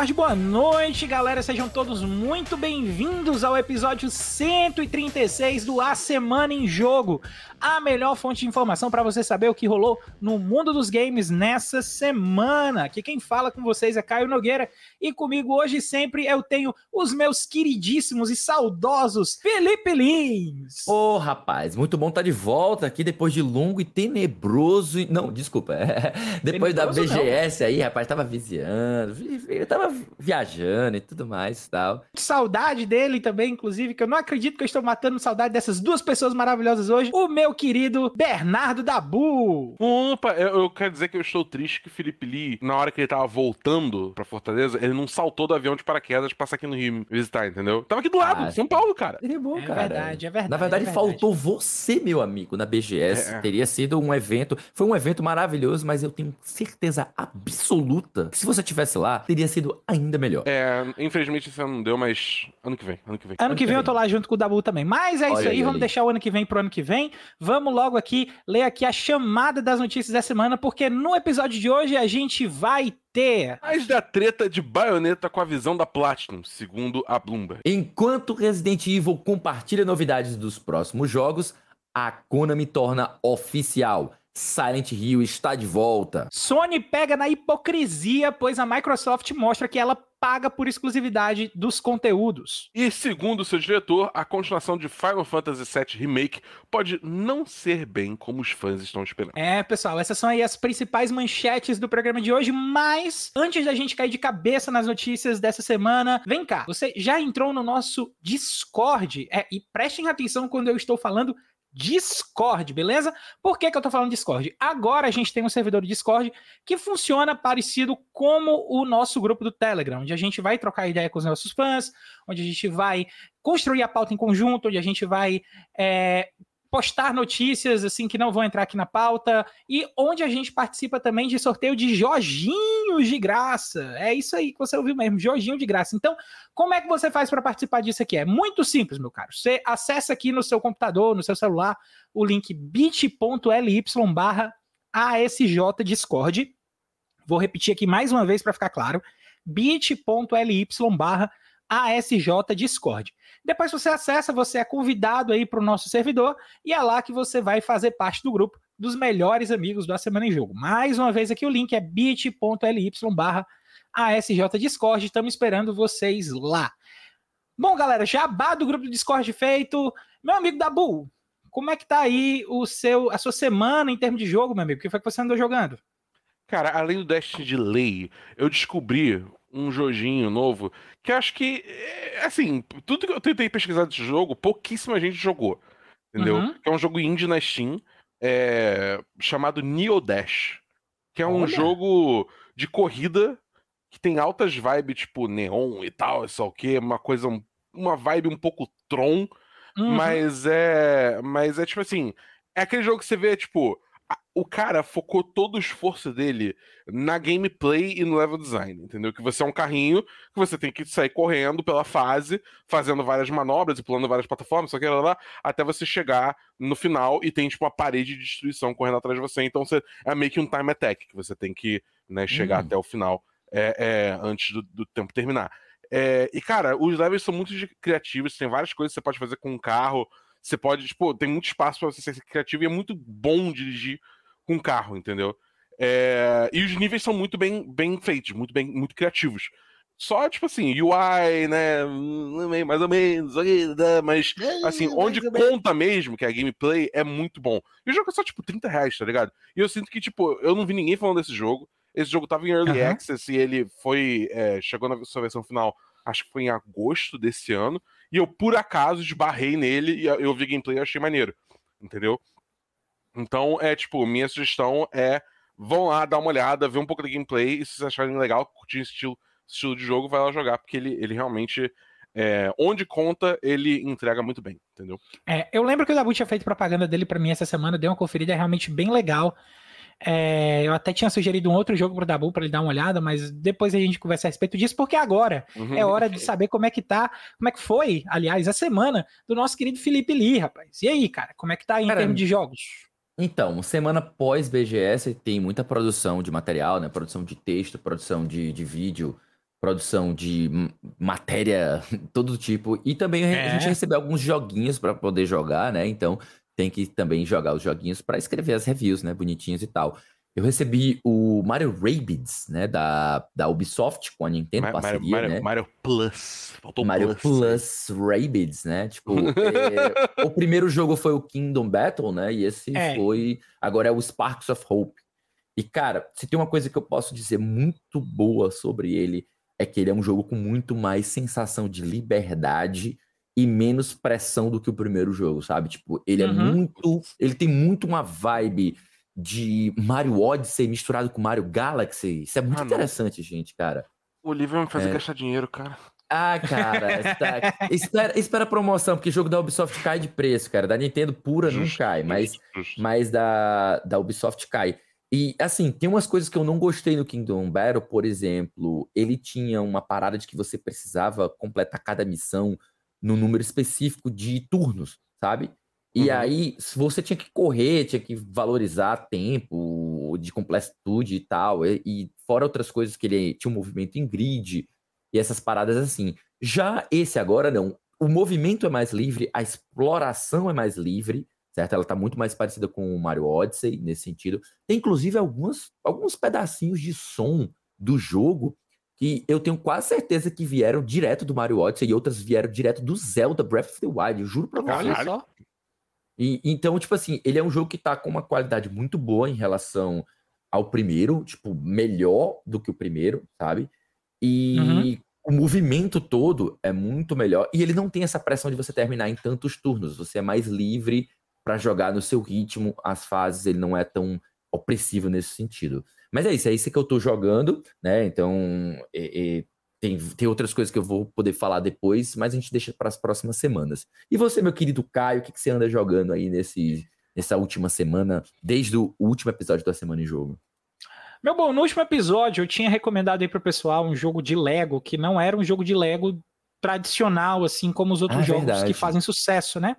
tarde, boa noite, galera. Sejam todos muito bem-vindos ao episódio 136 do A Semana em Jogo, a melhor fonte de informação para você saber o que rolou no mundo dos games nessa semana. Aqui quem fala com vocês é Caio Nogueira e comigo hoje sempre eu tenho os meus queridíssimos e saudosos Felipe Lins. Ô, oh, rapaz, muito bom estar tá de volta aqui depois de longo e tenebroso. Não, desculpa, depois tenebroso da BGS não. aí, rapaz, tava viziando, eu tava viajando e tudo mais tal. Que saudade dele também, inclusive, que eu não acredito que eu estou matando saudade dessas duas pessoas maravilhosas hoje. O meu querido Bernardo Dabu. Opa, eu, eu, quero dizer que eu estou triste que o Felipe Lee, na hora que ele tava voltando pra Fortaleza, ele não saltou do avião de paraquedas pra passar aqui no Rio visitar, entendeu? Tava aqui do lado, ah, São Paulo, cara. Ele é bom, é cara. verdade, é verdade. Na verdade, é verdade. faltou você, meu amigo, na BGS. É. Teria sido um evento. Foi um evento maravilhoso, mas eu tenho certeza absoluta que se você tivesse lá, teria sido ainda melhor. É, infelizmente isso não deu, mas ano que vem, ano que vem. Ano, ano que, vem, vem eu tô lá junto com o Dabu também. Mas é Olha isso aí, vamos ali. deixar o ano que vem pro ano que vem. Vamos logo aqui ler aqui a chamada das notícias da semana, porque no episódio de hoje a gente vai ter. Mais da treta de baioneta com a visão da Platinum, segundo a Bloomberg. Enquanto Resident Evil compartilha novidades dos próximos jogos, a Konami torna oficial. Silent Hill está de volta. Sony pega na hipocrisia, pois a Microsoft mostra que ela paga por exclusividade dos conteúdos. E segundo seu diretor, a continuação de Final Fantasy VII Remake pode não ser bem como os fãs estão esperando. É, pessoal, essas são aí as principais manchetes do programa de hoje, mas antes da gente cair de cabeça nas notícias dessa semana, vem cá, você já entrou no nosso Discord? É, e prestem atenção quando eu estou falando Discord, beleza? Por que, que eu tô falando Discord? Agora a gente tem um servidor Discord que funciona parecido como o nosso grupo do Telegram, onde a gente vai trocar ideia com os nossos fãs, onde a gente vai construir a pauta em conjunto, onde a gente vai é, postar notícias assim que não vão entrar aqui na pauta e onde a gente participa também de sorteio de Jorginhos de graça. É isso aí que você ouviu mesmo, Jorginho de graça. Então, como é que você faz para participar disso aqui? É muito simples, meu caro. Você acessa aqui no seu computador, no seu celular, o link bit.ly barra ASJ Discord. Vou repetir aqui mais uma vez para ficar claro. bit.ly barra ASJ Discord. Depois você acessa, você é convidado aí para o nosso servidor e é lá que você vai fazer parte do grupo dos melhores amigos da Semana em Jogo. Mais uma vez aqui o link é bit.ly barra ASJ Discord. Estamos esperando vocês lá. Bom, galera, jabá do grupo do Discord feito. Meu amigo Dabu, como é que tá aí o seu, a sua semana em termos de jogo, meu amigo? O que foi que você andou jogando? Cara, além do Destiny de lei, eu descobri um joguinho novo que acho que, é, assim, tudo que eu tentei pesquisar desse jogo, pouquíssima gente jogou. Entendeu? Uhum. Que é um jogo indie na Steam é, chamado Neo Dash. Que é um Olha. jogo de corrida que tem altas vibes, tipo neon e tal, isso o quê, uma coisa, uma vibe um pouco Tron, uhum. mas é, mas é tipo assim, é aquele jogo que você vê, tipo, o cara focou todo o esforço dele na gameplay e no level design, entendeu? Que você é um carrinho que você tem que sair correndo pela fase, fazendo várias manobras e pulando várias plataformas, só que lá, até você chegar no final e tem tipo uma parede de destruição correndo atrás de você. Então você é meio que um time attack que você tem que né, chegar hum. até o final é, é, antes do, do, tempo terminar. É, e cara, os levels são muito criativos, tem várias coisas que você pode fazer com um carro. Você pode, tipo, tem muito espaço para você ser criativo e é muito bom dirigir com carro, entendeu? É, e os níveis são muito bem, bem feitos, muito bem, muito criativos. Só, tipo assim, UI, né? Mais ou menos, né, mas assim, onde conta mesmo, que é a gameplay, é muito bom. E o jogo é só, tipo, 30 reais, tá ligado? E eu sinto que, tipo, eu não vi ninguém falando desse jogo. Esse jogo tava em Early uhum. Access e ele foi. É, chegou na sua versão final, acho que foi em agosto desse ano. E eu, por acaso, esbarrei nele e eu vi gameplay e achei maneiro. Entendeu? Então, é tipo, minha sugestão é vão lá dar uma olhada, ver um pouco da gameplay, e se vocês acharem legal, curtir esse estilo, estilo de jogo, vai lá jogar, porque ele, ele realmente. É, onde conta, ele entrega muito bem, entendeu? É, eu lembro que o Dabu tinha feito propaganda dele para mim essa semana, deu uma conferida, é realmente bem legal. É, eu até tinha sugerido um outro jogo pro Dabu para ele dar uma olhada, mas depois a gente conversa a respeito disso, porque agora uhum. é hora de saber como é que tá, como é que foi, aliás, a semana do nosso querido Felipe Lee, rapaz. E aí, cara, como é que tá aí em termos de jogos? Então, semana pós BGS tem muita produção de material, né? Produção de texto, produção de, de vídeo produção de matéria, todo tipo. E também é. a gente recebeu alguns joguinhos para poder jogar, né? Então tem que também jogar os joguinhos para escrever as reviews, né? Bonitinhos e tal. Eu recebi o Mario Rabbids, né, da, da Ubisoft com a Nintendo, Mario, parceria, Mario, né? Mario Plus. Faltou Mario Plus, Plus Rabbids, né? Tipo, é, o primeiro jogo foi o Kingdom Battle, né? E esse é. foi... Agora é o Sparks of Hope. E, cara, se tem uma coisa que eu posso dizer muito boa sobre ele, é que ele é um jogo com muito mais sensação de liberdade e menos pressão do que o primeiro jogo, sabe? Tipo, ele é uhum. é muito... Ele tem muito uma vibe de Mario Odyssey misturado com Mario Galaxy. Isso é muito ah, interessante, gente, cara. O livro vai me fazer é... gastar dinheiro, cara. Ah, cara, tá... espera, espera a promoção, porque o jogo da Ubisoft cai de preço, cara. Da Nintendo pura não cai, mas, mas da, da Ubisoft cai. E, assim, tem umas coisas que eu não gostei no Kingdom Battle, por exemplo, ele tinha uma parada de que você precisava completar cada missão no número específico de turnos, sabe? E uhum. aí, você tinha que correr, tinha que valorizar tempo de complexitude e tal, e, e, fora outras coisas que ele tinha um movimento em grid e essas paradas assim. Já esse agora não. O movimento é mais livre, a exploração é mais livre, certo? Ela tá muito mais parecida com o Mario Odyssey nesse sentido. Tem inclusive alguns, alguns pedacinhos de som do jogo que eu tenho quase certeza que vieram direto do Mario Odyssey e outras vieram direto do Zelda Breath of the Wild. Eu juro pra você. Olha só. E, então, tipo assim, ele é um jogo que tá com uma qualidade muito boa em relação ao primeiro, tipo, melhor do que o primeiro, sabe? E uhum. o movimento todo é muito melhor. E ele não tem essa pressão de você terminar em tantos turnos. Você é mais livre para jogar no seu ritmo as fases, ele não é tão opressivo nesse sentido. Mas é isso, é isso que eu tô jogando, né? Então, é, é, tem, tem outras coisas que eu vou poder falar depois, mas a gente deixa para as próximas semanas. E você, meu querido Caio, o que, que você anda jogando aí nesse, nessa última semana, desde o último episódio da Semana em Jogo? Meu bom, no último episódio eu tinha recomendado aí pro pessoal um jogo de Lego, que não era um jogo de Lego tradicional, assim como os outros ah, jogos verdade. que fazem sucesso, né?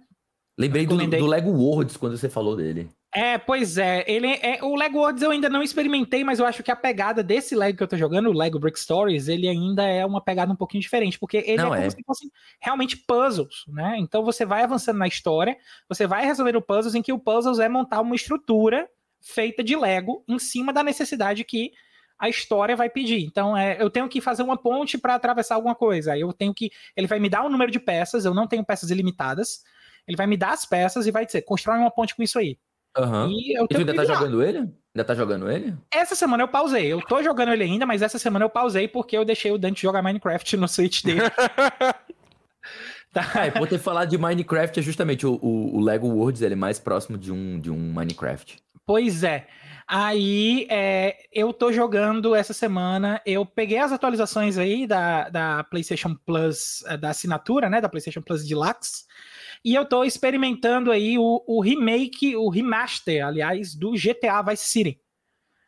Lembrei do, do, Lego Worlds quando você falou dele. É, pois é. Ele é, o Lego Worlds eu ainda não experimentei, mas eu acho que a pegada desse Lego que eu tô jogando, o Lego Brick Stories, ele ainda é uma pegada um pouquinho diferente, porque ele não, é como é. se fossem realmente puzzles, né? Então você vai avançando na história, você vai resolvendo puzzles em que o puzzles é montar uma estrutura feita de Lego em cima da necessidade que a história vai pedir. Então, é, eu tenho que fazer uma ponte para atravessar alguma coisa. Eu tenho que. Ele vai me dar um número de peças, eu não tenho peças ilimitadas. Ele vai me dar as peças e vai dizer, constrói uma ponte com isso aí. Uhum. E, eu e tu ainda tá jogando ele? Ainda tá jogando ele? Essa semana eu pausei. Eu tô jogando ele ainda, mas essa semana eu pausei porque eu deixei o Dante jogar Minecraft no Switch dele. tá. É, por ter falado de Minecraft, é justamente o, o, o, Lego Worlds, ele é mais próximo de um, de um Minecraft. Pois é. Aí é, eu tô jogando essa semana. Eu peguei as atualizações aí da, da PlayStation Plus, da assinatura, né? Da PlayStation Plus Deluxe. E eu tô experimentando aí o, o remake, o remaster, aliás, do GTA Vice City,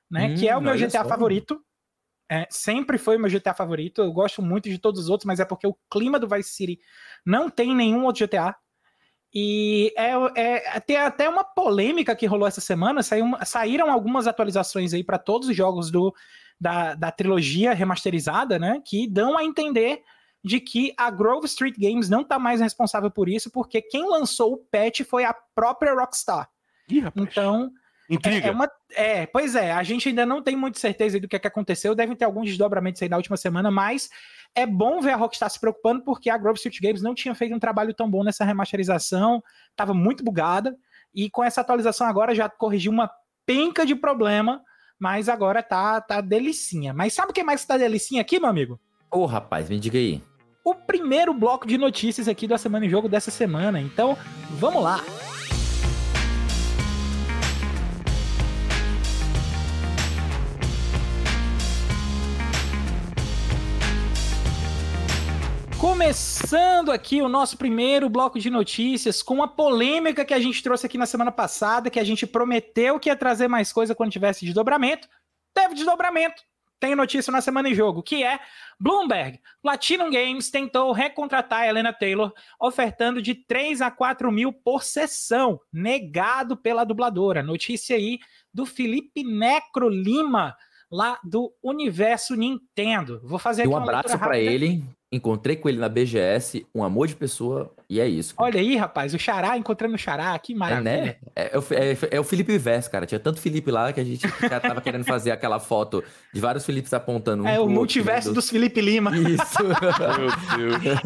né? Hum, que é o meu GTA só. favorito. É, sempre foi o meu GTA favorito. Eu gosto muito de todos os outros, mas é porque o clima do Vice City não tem nenhum outro GTA. E é, é, tem até uma polêmica que rolou essa semana. Saiu, saíram algumas atualizações aí para todos os jogos do, da, da trilogia remasterizada, né? Que dão a entender de que a Grove Street Games não está mais responsável por isso, porque quem lançou o patch foi a própria Rockstar. Ih, então, Intriga. É, é, uma, é, pois é, a gente ainda não tem muita certeza do que, é que aconteceu, devem ter alguns desdobramentos aí na última semana, mas é bom ver a Rockstar se preocupando, porque a Grove Street Games não tinha feito um trabalho tão bom nessa remasterização, estava muito bugada, e com essa atualização agora já corrigiu uma penca de problema, mas agora tá, tá delicinha. Mas sabe o que mais tá delicinha aqui, meu amigo? Ô, oh, rapaz, me diga aí o primeiro bloco de notícias aqui da Semana em Jogo dessa semana. Então, vamos lá! Começando aqui o nosso primeiro bloco de notícias com uma polêmica que a gente trouxe aqui na semana passada, que a gente prometeu que ia trazer mais coisa quando tivesse desdobramento. Teve desdobramento tem notícia na semana em jogo, que é Bloomberg. Platinum Games tentou recontratar a Helena Taylor, ofertando de 3 a 4 mil por sessão, negado pela dubladora. Notícia aí do Felipe Necro Lima, lá do universo Nintendo. Vou fazer um abraço para ele. Encontrei com ele na BGS, um amor de pessoa, e é isso. Cara. Olha aí, rapaz, o Xará encontrando o Xará, que maravilha. É, né? é, é, é, o Felipe Vess, cara. Tinha tanto Felipe lá que a gente já tava querendo fazer aquela foto de vários Filipes apontando. Um é o multiverso outro, dos Felipe Lima. Isso. Meu Deus.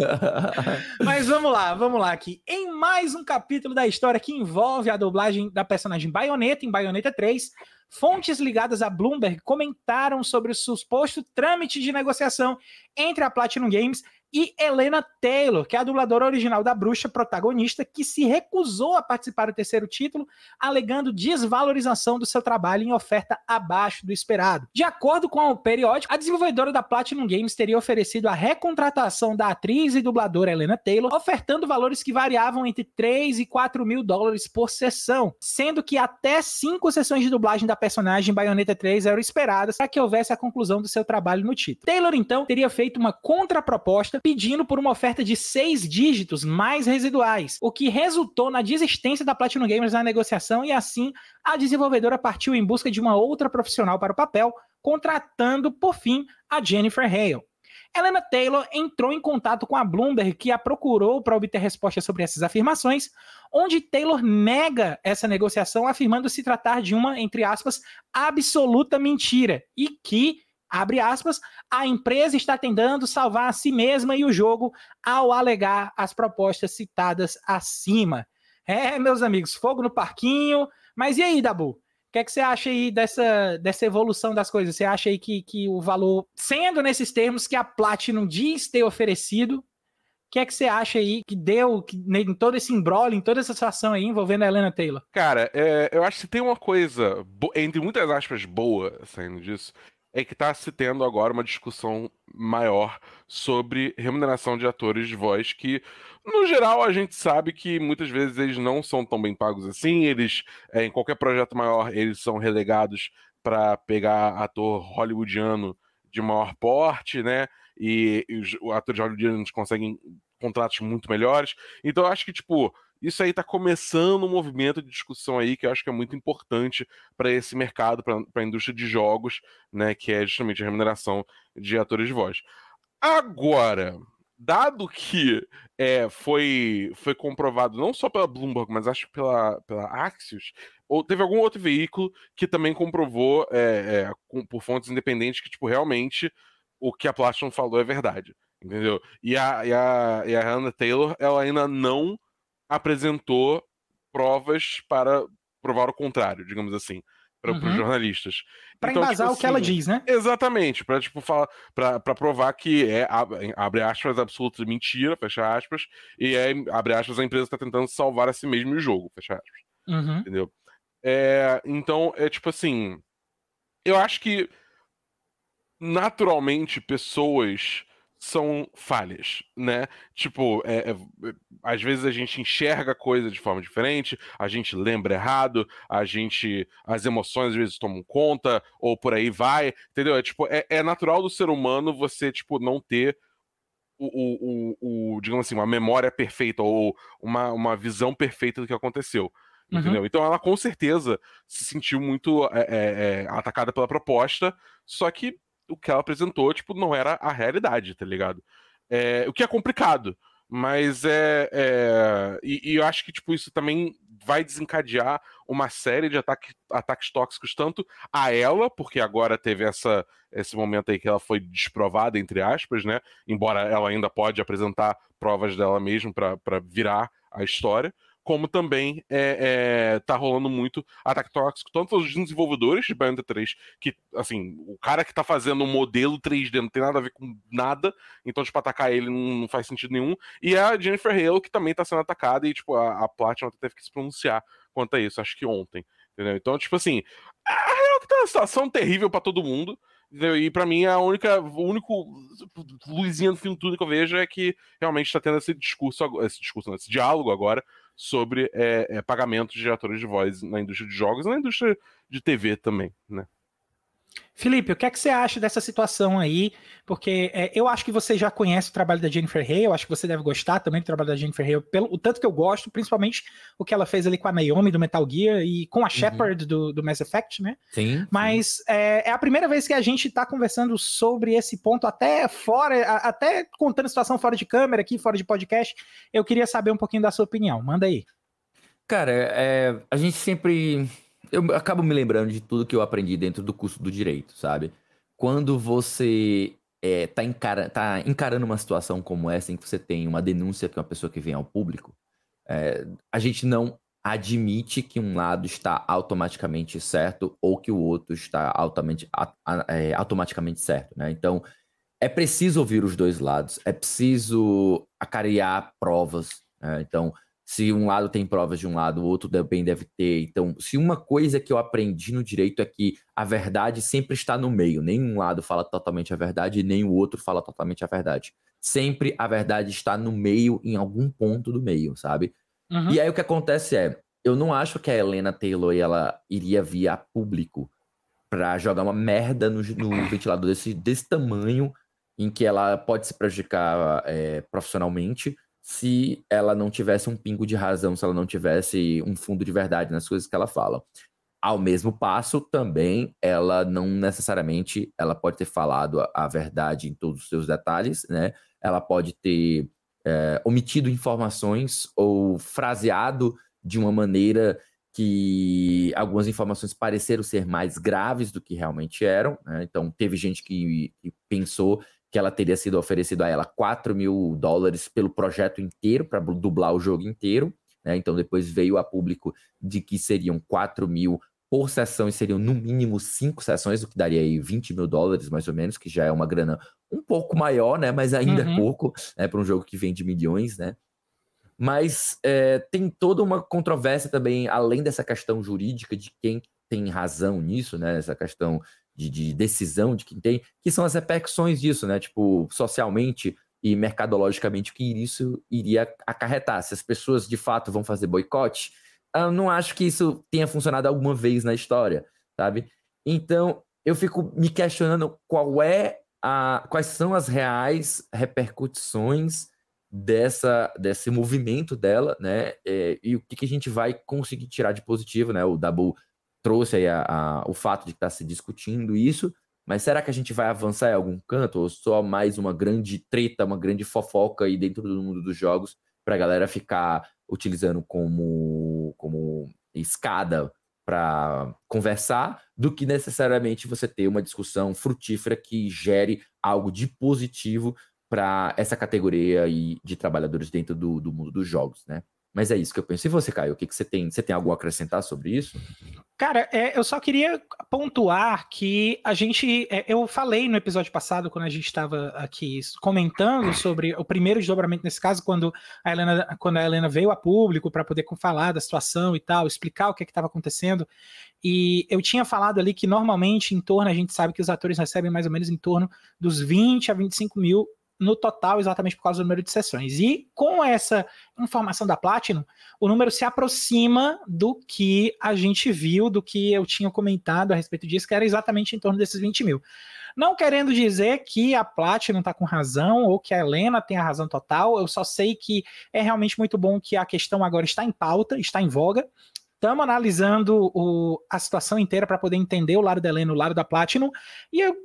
Mas vamos lá, vamos lá aqui. Em mais um capítulo da história que envolve a dublagem da personagem Bayonetta em Bayonetta 3, Fontes ligadas a Bloomberg comentaram sobre o suposto trâmite de negociação entre a Platinum Games e Helena Taylor, que é a dubladora original da bruxa protagonista, que se recusou a participar do terceiro título, alegando desvalorização do seu trabalho em oferta abaixo do esperado. De acordo com o periódico, a desenvolvedora da Platinum Games teria oferecido a recontratação da atriz e dubladora Helena Taylor, ofertando valores que variavam entre 3 e 4 mil dólares por sessão, sendo que até cinco sessões de dublagem da personagem Bayonetta 3 eram esperadas para que houvesse a conclusão do seu trabalho no título. Taylor, então, teria feito uma contraproposta pedindo por uma oferta de seis dígitos mais residuais, o que resultou na desistência da Platinum Gamers na negociação e assim a desenvolvedora partiu em busca de uma outra profissional para o papel, contratando por fim a Jennifer Hale. Helena Taylor entrou em contato com a Bloomberg, que a procurou para obter respostas sobre essas afirmações, onde Taylor nega essa negociação, afirmando se tratar de uma, entre aspas, absoluta mentira e que abre aspas, a empresa está tentando salvar a si mesma e o jogo ao alegar as propostas citadas acima. É, meus amigos, fogo no parquinho. Mas e aí, Dabu? O que, é que você acha aí dessa, dessa evolução das coisas? Você acha aí que, que o valor, sendo nesses termos que a Platinum diz ter oferecido, o que é que você acha aí que deu que, em todo esse embrolho, em toda essa situação aí envolvendo a Helena Taylor? Cara, é, eu acho que tem uma coisa, entre muitas aspas, boa saindo disso, é que está se tendo agora uma discussão maior sobre remuneração de atores de voz que, no geral, a gente sabe que muitas vezes eles não são tão bem pagos assim. Eles, é, em qualquer projeto maior, eles são relegados para pegar ator hollywoodiano de maior porte, né? E, e os atores hollywoodianos conseguem contratos muito melhores. Então, eu acho que, tipo, isso aí está começando um movimento de discussão aí que eu acho que é muito importante para esse mercado, para a indústria de jogos, né, que é justamente a remuneração de atores de voz. Agora, dado que é, foi, foi comprovado não só pela Bloomberg, mas acho que pela, pela Axios, ou teve algum outro veículo que também comprovou é, é, com, por fontes independentes que, tipo, realmente o que a Platinum falou é verdade. Entendeu? E a, e a, e a Hannah Taylor, ela ainda não apresentou provas para provar o contrário, digamos assim, para uhum. os jornalistas. Para então, embasar tipo, o que ela assim, diz, né? Exatamente, para tipo falar, para provar que é abre aspas absoluta mentira, fecha aspas, e é abre aspas a empresa está tentando salvar a si mesmo o jogo, fecha aspas. Uhum. Entendeu? É, então é tipo assim, eu acho que naturalmente pessoas são falhas, né? Tipo, é, é, é, às vezes a gente enxerga coisa de forma diferente, a gente lembra errado, a gente. as emoções às vezes tomam conta, ou por aí vai, entendeu? É, tipo, é, é natural do ser humano você, tipo, não ter o, o, o, digamos assim, uma memória perfeita ou uma, uma visão perfeita do que aconteceu. Uhum. Entendeu? Então ela com certeza se sentiu muito é, é, é atacada pela proposta, só que o que ela apresentou, tipo, não era a realidade, tá ligado? É, o que é complicado, mas é. é e, e, eu acho que, tipo, isso também vai desencadear uma série de ataque, ataques tóxicos, tanto a ela, porque agora teve essa, esse momento aí que ela foi desprovada, entre aspas, né? Embora ela ainda pode apresentar provas dela mesma para virar a história como também é, é, tá rolando muito ataque tóxico, tanto aos desenvolvedores de Bayonetta 3, que, assim, o cara que tá fazendo um modelo 3D não tem nada a ver com nada, então, tipo, atacar ele não, não faz sentido nenhum, e a Jennifer Hale, que também tá sendo atacada, e, tipo, a, a Platinum teve que se pronunciar quanto a isso, acho que ontem, entendeu? Então, tipo assim, a real que tá uma situação terrível para todo mundo? E para mim a única, o único luzinha no fim de tudo que eu vejo é que realmente está tendo esse discurso, esse discurso, esse diálogo agora sobre é, é, pagamentos de atores de voz na indústria de jogos e na indústria de TV também, né? Felipe, o que é que você acha dessa situação aí? Porque é, eu acho que você já conhece o trabalho da Jennifer Hale, eu acho que você deve gostar também do trabalho da Jennifer Hale, pelo o tanto que eu gosto, principalmente o que ela fez ali com a Naomi do Metal Gear e com a uhum. Shepard do, do Mass Effect, né? Sim. Mas É, é, a primeira vez que a gente está conversando sobre esse ponto, até fora, até contando a situação fora de câmera aqui, fora de podcast. Eu queria saber um pouquinho da sua opinião. Manda aí. Cara, é, a gente sempre eu acabo me lembrando de tudo que eu aprendi dentro do curso do direito, sabe? Quando você é, tá, encara, tá encarando uma situação como essa, em que você tem uma denúncia que uma pessoa que vem ao público, é, a gente não admite que um lado está automaticamente certo ou que o outro está altamente, a, a, é, automaticamente certo, né? Então, é preciso ouvir os dois lados, é preciso acarear provas, né? Então, se um lado tem provas de um lado, o outro também deve ter. Então, se uma coisa que eu aprendi no direito é que a verdade sempre está no meio. Nenhum lado fala totalmente a verdade e nem o outro fala totalmente a verdade. Sempre a verdade está no meio, em algum ponto do meio, sabe? Uhum. E aí o que acontece é, eu não acho que a Helena Taylor ela iria vir a público para jogar uma merda no, no ventilador desse, desse tamanho, em que ela pode se prejudicar é, profissionalmente se ela não tivesse um pingo de razão, se ela não tivesse um fundo de verdade nas coisas que ela fala. Ao mesmo passo, também, ela não necessariamente, ela pode ter falado a, a verdade em todos os seus detalhes, né? Ela pode ter é, omitido informações ou fraseado de uma maneira que algumas informações pareceram ser mais graves do que realmente eram. Né? Então, teve gente que, que pensou que ela teria sido oferecido a ela 4 mil dólares pelo projeto inteiro, para dublar o jogo inteiro. Né? Então depois veio a público de que seriam 4 mil por sessão e seriam no mínimo cinco sessões, o que daria aí 20 mil dólares, mais ou menos, que já é uma grana um pouco maior, né? Mas ainda é uhum. é pouco, né? Para um jogo que vende milhões, né? Mas é, tem toda uma controvérsia também, além dessa questão jurídica de quem tem razão nisso, né? Essa questão de, de decisão de quem tem, que são as repercussões disso, né? Tipo, socialmente e mercadologicamente, o que isso iria acarretar. Se as pessoas de fato vão fazer boicote, eu não acho que isso tenha funcionado alguma vez na história, sabe? Então, eu fico me questionando qual é a, quais são as reais repercussões dessa, desse movimento dela, né? É, e o que, que, a gente vai conseguir tirar de positivo, né? O Dabu trouxe aí a, a, o fato de estar tá se discutindo isso, mas será que a gente vai avançar em algum canto ou só mais uma grande treta, uma grande fofoca aí dentro do mundo dos jogos para a galera ficar utilizando como, como escada para conversar, do que necessariamente você ter uma discussão frutífera que gere algo de positivo para essa categoria aí de trabalhadores dentro do, do mundo dos jogos, né? Mas é isso que eu penso. E você, Caio, o que, que você tem? Você tem algo a acrescentar sobre isso? Cara, é, eu só queria pontuar que a gente. É, eu falei no episódio passado, quando a gente estava aqui comentando sobre o primeiro desdobramento nesse caso, quando a Helena, quando a Helena veio a público para poder falar da situação e tal, explicar o que é estava acontecendo. E eu tinha falado ali que normalmente em torno, a gente sabe que os atores recebem mais ou menos em torno dos 20 a 25 mil no total, exatamente por causa do número de sessões. E com essa informação da Platinum, o número se aproxima do que a gente viu, do que eu tinha comentado a respeito disso, que era exatamente em torno desses 20 mil. Não querendo dizer que a Platinum está com razão ou que a Helena tem a razão total, eu só sei que é realmente muito bom que a questão agora está em pauta, está em voga. Estamos analisando o, a situação inteira para poder entender o lado da Helena o lado da Platinum. E eu,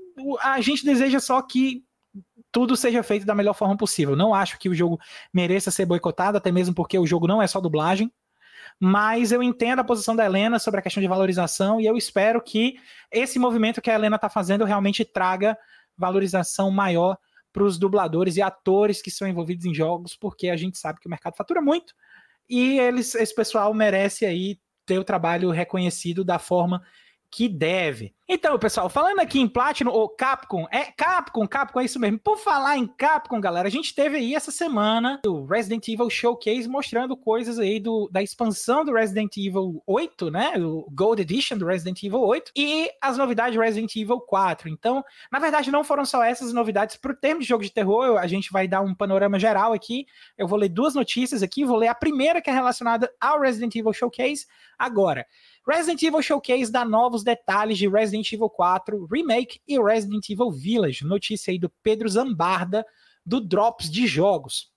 a gente deseja só que tudo seja feito da melhor forma possível. Não acho que o jogo mereça ser boicotado, até mesmo porque o jogo não é só dublagem. Mas eu entendo a posição da Helena sobre a questão de valorização e eu espero que esse movimento que a Helena está fazendo realmente traga valorização maior para os dubladores e atores que são envolvidos em jogos, porque a gente sabe que o mercado fatura muito e eles, esse pessoal merece aí ter o trabalho reconhecido da forma que deve. Então, pessoal, falando aqui em Platinum, ou Capcom, é Capcom, Capcom é isso mesmo. Por falar em Capcom, galera, a gente teve aí essa semana o Resident Evil Showcase mostrando coisas aí do, da expansão do Resident Evil 8, né? O Gold Edition do Resident Evil 8 e as novidades do Resident Evil 4. Então, na verdade, não foram só essas novidades para o termo de jogo de terror. A gente vai dar um panorama geral aqui. Eu vou ler duas notícias aqui. Vou ler a primeira que é relacionada ao Resident Evil Showcase agora. Resident Evil Showcase dá novos detalhes de Resident Resident Evil 4 Remake e Resident Evil Village. Notícia aí do Pedro Zambarda, do Drops de Jogos.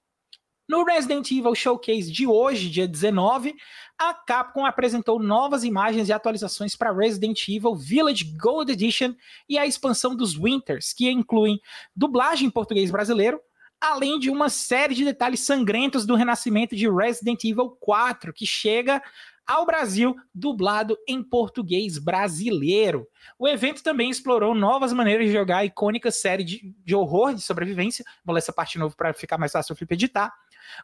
No Resident Evil Showcase de hoje, dia 19, a Capcom apresentou novas imagens e atualizações para Resident Evil Village Gold Edition e a expansão dos Winters, que incluem dublagem em português brasileiro, além de uma série de detalhes sangrentos do renascimento de Resident Evil 4, que chega ao Brasil, dublado em português brasileiro. O evento também explorou novas maneiras de jogar a icônica série de, de horror de sobrevivência. Vou ler essa parte novo para ficar mais fácil o Felipe editar.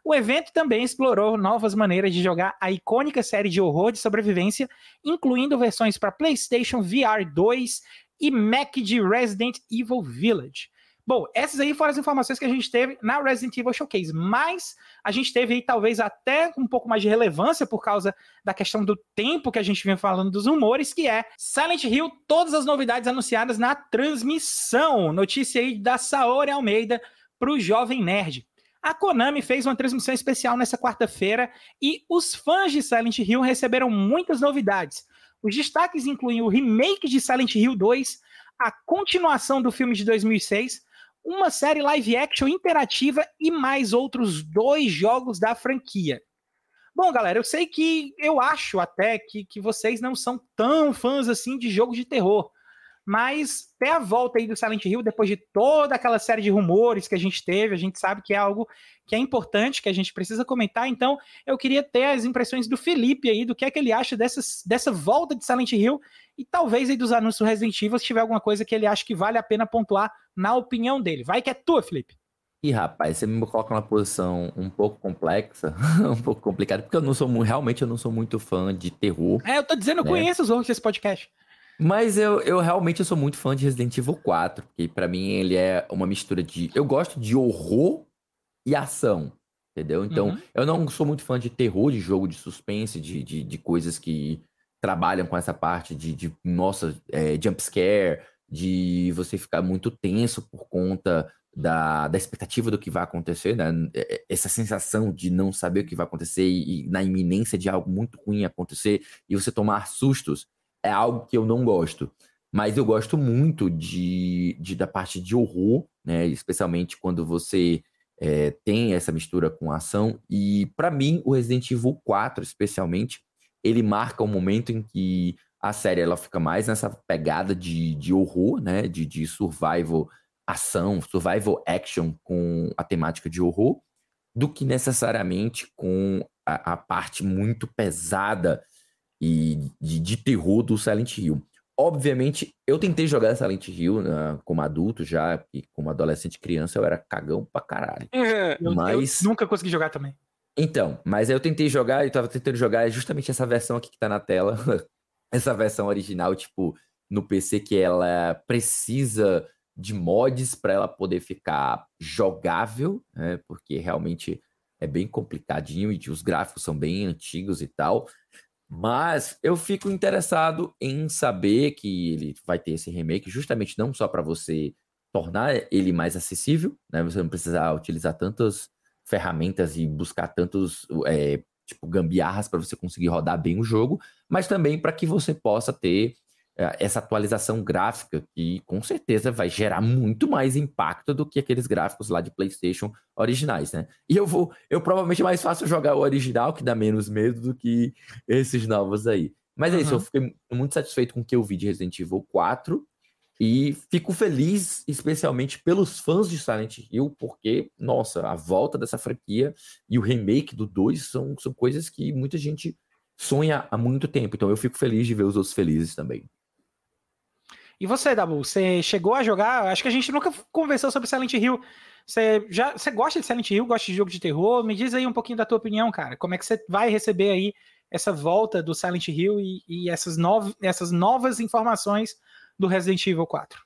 O evento também explorou novas maneiras de jogar a icônica série de horror de sobrevivência, incluindo versões para PlayStation VR 2 e Mac de Resident Evil Village. Bom, essas aí foram as informações que a gente teve na Resident Evil Showcase, mas a gente teve aí talvez até um pouco mais de relevância por causa da questão do tempo que a gente vem falando dos rumores, que é Silent Hill, todas as novidades anunciadas na transmissão. Notícia aí da Saori Almeida para o Jovem Nerd. A Konami fez uma transmissão especial nessa quarta-feira e os fãs de Silent Hill receberam muitas novidades. Os destaques incluem o remake de Silent Hill 2, a continuação do filme de 2006, uma série live action interativa e mais outros dois jogos da franquia. Bom, galera, eu sei que eu acho até que, que vocês não são tão fãs assim de jogos de terror, mas até a volta aí do Silent Hill, depois de toda aquela série de rumores que a gente teve, a gente sabe que é algo que é importante, que a gente precisa comentar, então eu queria ter as impressões do Felipe aí, do que é que ele acha dessa, dessa volta de Silent Hill e talvez aí dos anúncios Resident Evil, se tiver alguma coisa que ele acha que vale a pena pontuar na opinião dele. Vai que é tua, Felipe. E rapaz, você me coloca numa posição um pouco complexa, um pouco complicada, porque eu não sou realmente eu não sou muito fã de terror. É, eu tô dizendo, eu né? conheço os outros desse podcast. Mas eu, eu realmente sou muito fã de Resident Evil 4, porque para mim ele é uma mistura de. Eu gosto de horror e ação, entendeu? Então, uhum. eu não sou muito fã de terror, de jogo de suspense, de, de, de coisas que trabalham com essa parte de, de nossa, é, jumpscare, de você ficar muito tenso por conta da, da expectativa do que vai acontecer, né? É, é, essa sensação de não saber o que vai acontecer e, e na iminência de algo muito ruim acontecer e você tomar sustos é algo que eu não gosto. Mas eu gosto muito de, de da parte de horror, né? Especialmente quando você é, tem essa mistura com ação. E para mim, o Resident Evil 4, especialmente, ele marca um momento em que a série ela fica mais nessa pegada de, de horror, né? De, de survival ação, survival action com a temática de horror, do que necessariamente com a, a parte muito pesada e de, de terror do Silent Hill. Obviamente, eu tentei jogar Silent Hill né, como adulto já, e como adolescente criança eu era cagão pra caralho. É, mas... Eu nunca consegui jogar também. Então, mas aí eu tentei jogar, eu tava tentando jogar justamente essa versão aqui que tá na tela. essa versão original, tipo, no PC, que ela precisa de mods para ela poder ficar jogável, né? Porque realmente é bem complicadinho e os gráficos são bem antigos e tal. Mas eu fico interessado em saber que ele vai ter esse remake, justamente não só para você tornar ele mais acessível, né? Você não precisar utilizar tantas ferramentas e buscar tantos é, tipo gambiarras para você conseguir rodar bem o jogo, mas também para que você possa ter é, essa atualização gráfica que com certeza vai gerar muito mais impacto do que aqueles gráficos lá de PlayStation originais, né? E eu vou, eu provavelmente é mais fácil jogar o original que dá menos medo do que esses novos aí. Mas é uhum. isso, eu fiquei muito satisfeito com o que eu vi de Resident Evil 4 e fico feliz especialmente pelos fãs de Silent Hill, porque, nossa, a volta dessa franquia e o remake do 2 são, são coisas que muita gente sonha há muito tempo. Então eu fico feliz de ver os outros felizes também. E você, Dabu, você chegou a jogar? Acho que a gente nunca conversou sobre Silent Hill. Você já você gosta de Silent Hill, gosta de jogo de terror? Me diz aí um pouquinho da tua opinião, cara. Como é que você vai receber aí essa volta do Silent Hill e, e essas, nov essas novas informações do Resident Evil 4?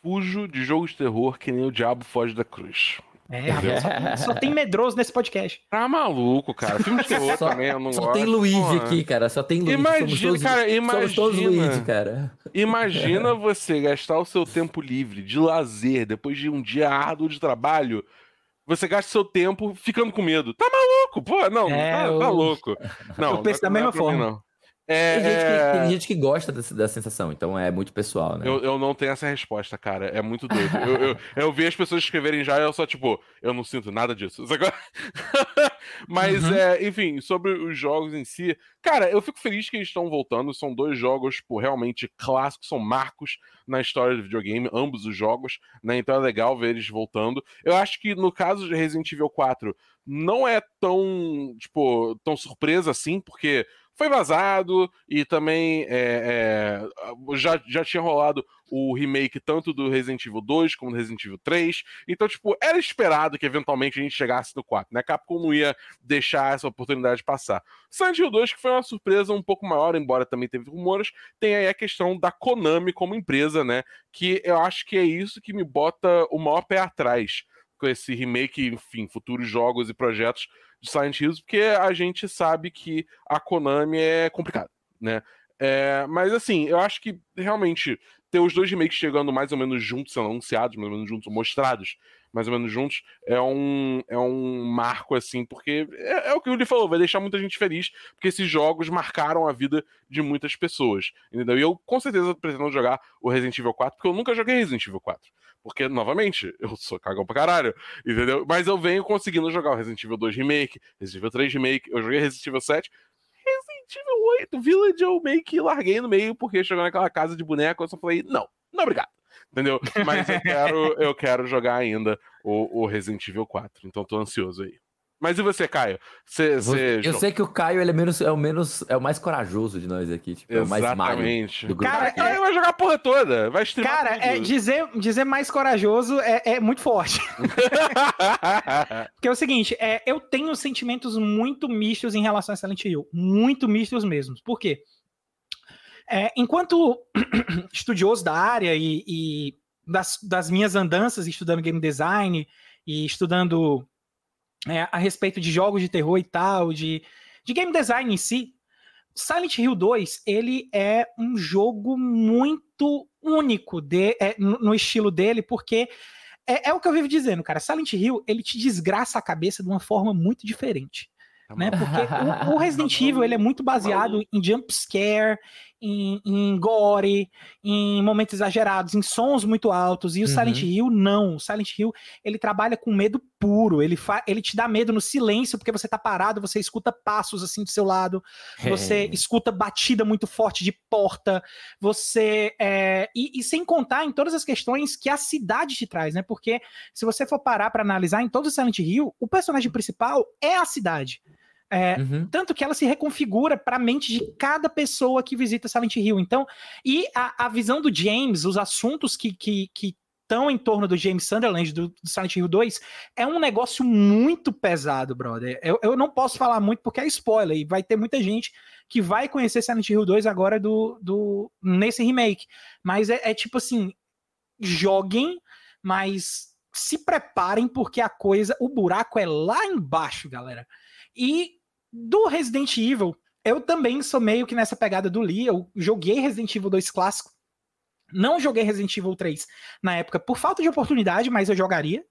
Fujo de jogo de terror que nem o diabo foge da cruz. É, rapaz, só, só, tem medroso nesse podcast. Tá maluco, cara. Filme de terror só, também, eu não Só gosto. tem Luigi aqui, cara. Só tem Luigi. Imagina, somos todos, cara, imagina. Somos todos Luigi, cara. Imagina você gastar o seu tempo livre de lazer depois de um dia árduo de trabalho. Você gasta seu tempo ficando com medo. Tá maluco, pô. Não, é, tá, eu... tá, louco. Não, eu penso da mesma forma. Mim, É, tem, gente que, é. tem, gente que, gosta dessa, da sensação, então é muito pessoal, né? Eu, eu, não tenho essa resposta, cara. É muito doido. eu, eu, eu, vi as pessoas escreverem já e eu só, tipo, eu não sinto nada disso. Mas, uhum. é, enfim, sobre os jogos em si, cara, eu fico feliz que eles estão voltando. São dois jogos, tipo, realmente clássicos, são marcos na história do videogame, ambos os jogos, né? Então é legal ver eles voltando. Eu acho que no caso de Resident Evil 4, não é tão, tipo, tão surpresa assim, porque foi vazado e também é, é, já, já tinha rolado o remake tanto do Resident Evil 2 como do Resident Evil 3. Então, tipo, era esperado que eventualmente a gente chegasse no 4, né? Capcom não ia deixar essa oportunidade passar. Silent Hill 2, que foi uma surpresa um pouco maior, embora também teve rumores, tem aí a questão da Konami como empresa, né? Que eu acho que é isso que me bota o maior pé atrás com esse remake, enfim, futuros jogos e projetos de Silent Hills, porque a gente sabe que a Konami é complicada, né? É, mas assim, eu acho que realmente ter os dois remakes chegando mais ou menos juntos, sendo anunciados, mais ou menos juntos, mostrados, mais ou menos juntos, é um, é um marco, assim, porque é, é o que o Uli falou, vai deixar muita gente feliz, porque esses jogos marcaram a vida de muitas pessoas, entendeu? E eu com certeza pretendo jogar o Resident Evil 4, porque eu nunca joguei Resident Evil 4. Porque, novamente, eu sou cagão pra caralho, entendeu? Mas eu venho conseguindo jogar o Resident Evil 2 Remake, Resident Evil 3 Remake, eu joguei Resident Evil 7, Resident Evil 8 Village eu meio que larguei no meio, porque chegou naquela casa de boneco, eu só falei, não, não obrigado. Entendeu? Mas eu quero, eu quero jogar ainda o, o Resident Evil 4, então tô ansioso aí. Mas e você, Caio? Cê, cê... Eu sei que o Caio ele é, menos, é, o menos, é o mais corajoso de nós aqui. Tipo, Exatamente. É o mais Mario do grupo. Cara, é... vai jogar a porra toda. Vai Cara, é, dizer, dizer mais corajoso é, é muito forte. Porque é o seguinte, é, eu tenho sentimentos muito mistos em relação a Silent Hill. Muito mistos mesmo. Por quê? É, enquanto estudioso da área e, e das, das minhas andanças estudando game design e estudando é, a respeito de jogos de terror e tal, de, de game design em si, Silent Hill 2 ele é um jogo muito único de, é, no, estilo dele, porque é, é, o que eu vivo dizendo, cara. Silent Hill ele te desgraça a cabeça de uma forma muito diferente. Tá né? Porque o, o Resident Evil ele é muito baseado em jump scare, em, em, gore, em momentos exagerados, em sons muito altos. E o uhum. Silent Hill, não. O Silent Hill, ele trabalha com medo puro. Ele, ele te dá medo no silêncio, porque você tá parado, você escuta passos assim do seu lado, você é. escuta batida muito forte de porta, você. É, e, e, sem contar em todas as questões que a cidade te traz, né? Porque se você for parar para analisar em todo o Silent Hill, o personagem principal é a cidade. É, uhum. Tanto que ela se reconfigura para a mente de cada pessoa que visita Silent Hill. Então, e a, a visão do James, os assuntos que, que, que estão em torno do James Sunderland, do, do, Silent Hill 2, é um negócio muito pesado, brother. Eu, eu não posso falar muito porque é spoiler, e vai ter muita gente que vai conhecer Silent Hill 2 agora do, do, nesse remake. Mas é, é tipo assim, joguem, mas se preparem porque a coisa, o buraco é lá embaixo, galera. E do Resident Evil, eu também sou meio que nessa pegada do Lee. Eu joguei Resident Evil 2 clássico. Não joguei Resident Evil 3 na época por falta de oportunidade, mas eu jogaria,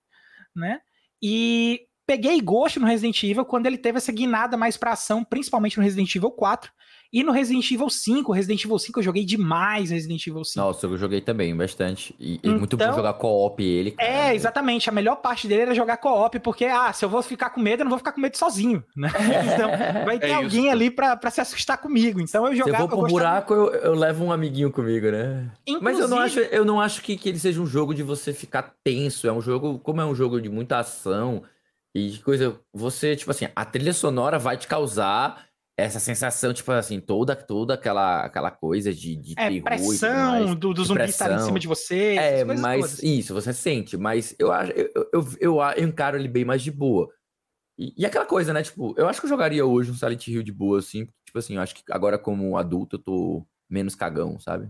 né? E peguei gosto no Resident Evil quando ele teve essa guinada mais pra ação, principalmente no Resident Evil 4. E no Resident Evil 5, Resident Evil 5 eu joguei demais Resident Evil 5. Nossa, eu joguei também bastante. E, então, muito bom então, jogar co-op ele. Cara. É, exatamente. A melhor parte dele era jogar co-op, porque, ah, se eu vou ficar com medo, eu não vou ficar com medo sozinho, né? Então, vai ter é alguém ali pra, pra se assustar comigo. Então eu jogava... Se eu vou pro eu buraco, eu, eu, levo um amiguinho comigo, né? Inclusive... Mas eu não acho, eu não acho que, que ele seja um jogo de você ficar tenso. É um jogo, como é um jogo de muita ação e coisa, você, tipo assim, a trilha sonora vai te causar essa sensação, tipo assim, toda, toda aquela, aquela coisa de, de é, terror pressão do, do zumbi estar em cima de você. É, mas todas. isso, você sente, mas eu acho, eu, eu, eu, eu, encaro ele bem mais de boa. E, e, aquela coisa, né, tipo, eu acho que eu jogaria hoje um Silent Hill de boa, assim, tipo assim, eu acho que agora como adulto eu tô menos cagão, sabe?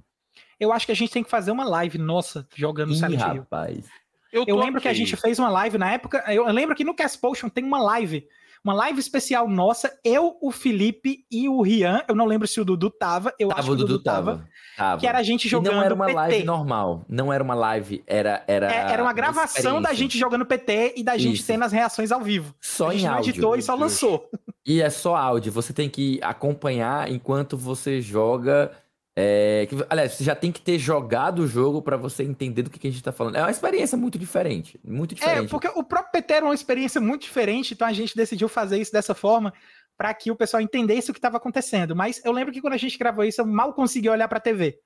Eu acho que a gente tem que fazer uma live nossa jogando Ih, Silent Hill. rapaz. Eu, eu lembro aqui. que a gente fez uma live na época, eu lembro que no Cast Potion tem uma live uma live especial nossa, eu, o Felipe e o Rian. Eu não lembro se o Dudu tava, eu tava, acho que o Dudu, Dudu tava, tava, Que era a gente jogando. E não era uma PT. live normal. Não era uma live, era. Era, é, era uma gravação da gente jogando PT e da gente Isso. tendo as reações ao vivo. Só em áudio. editou e só lançou. E é só áudio, você tem que acompanhar enquanto você joga. É, que, aliás, você já tem que ter jogado o jogo para você entender do que, que, a gente tá falando. É uma experiência muito diferente. Muito é, diferente. É, porque o próprio PT era uma experiência muito diferente, então a gente decidiu fazer isso dessa forma para que o pessoal entendesse o que estava acontecendo. Mas eu lembro que quando a gente gravou isso, eu mal consegui olhar para a TV.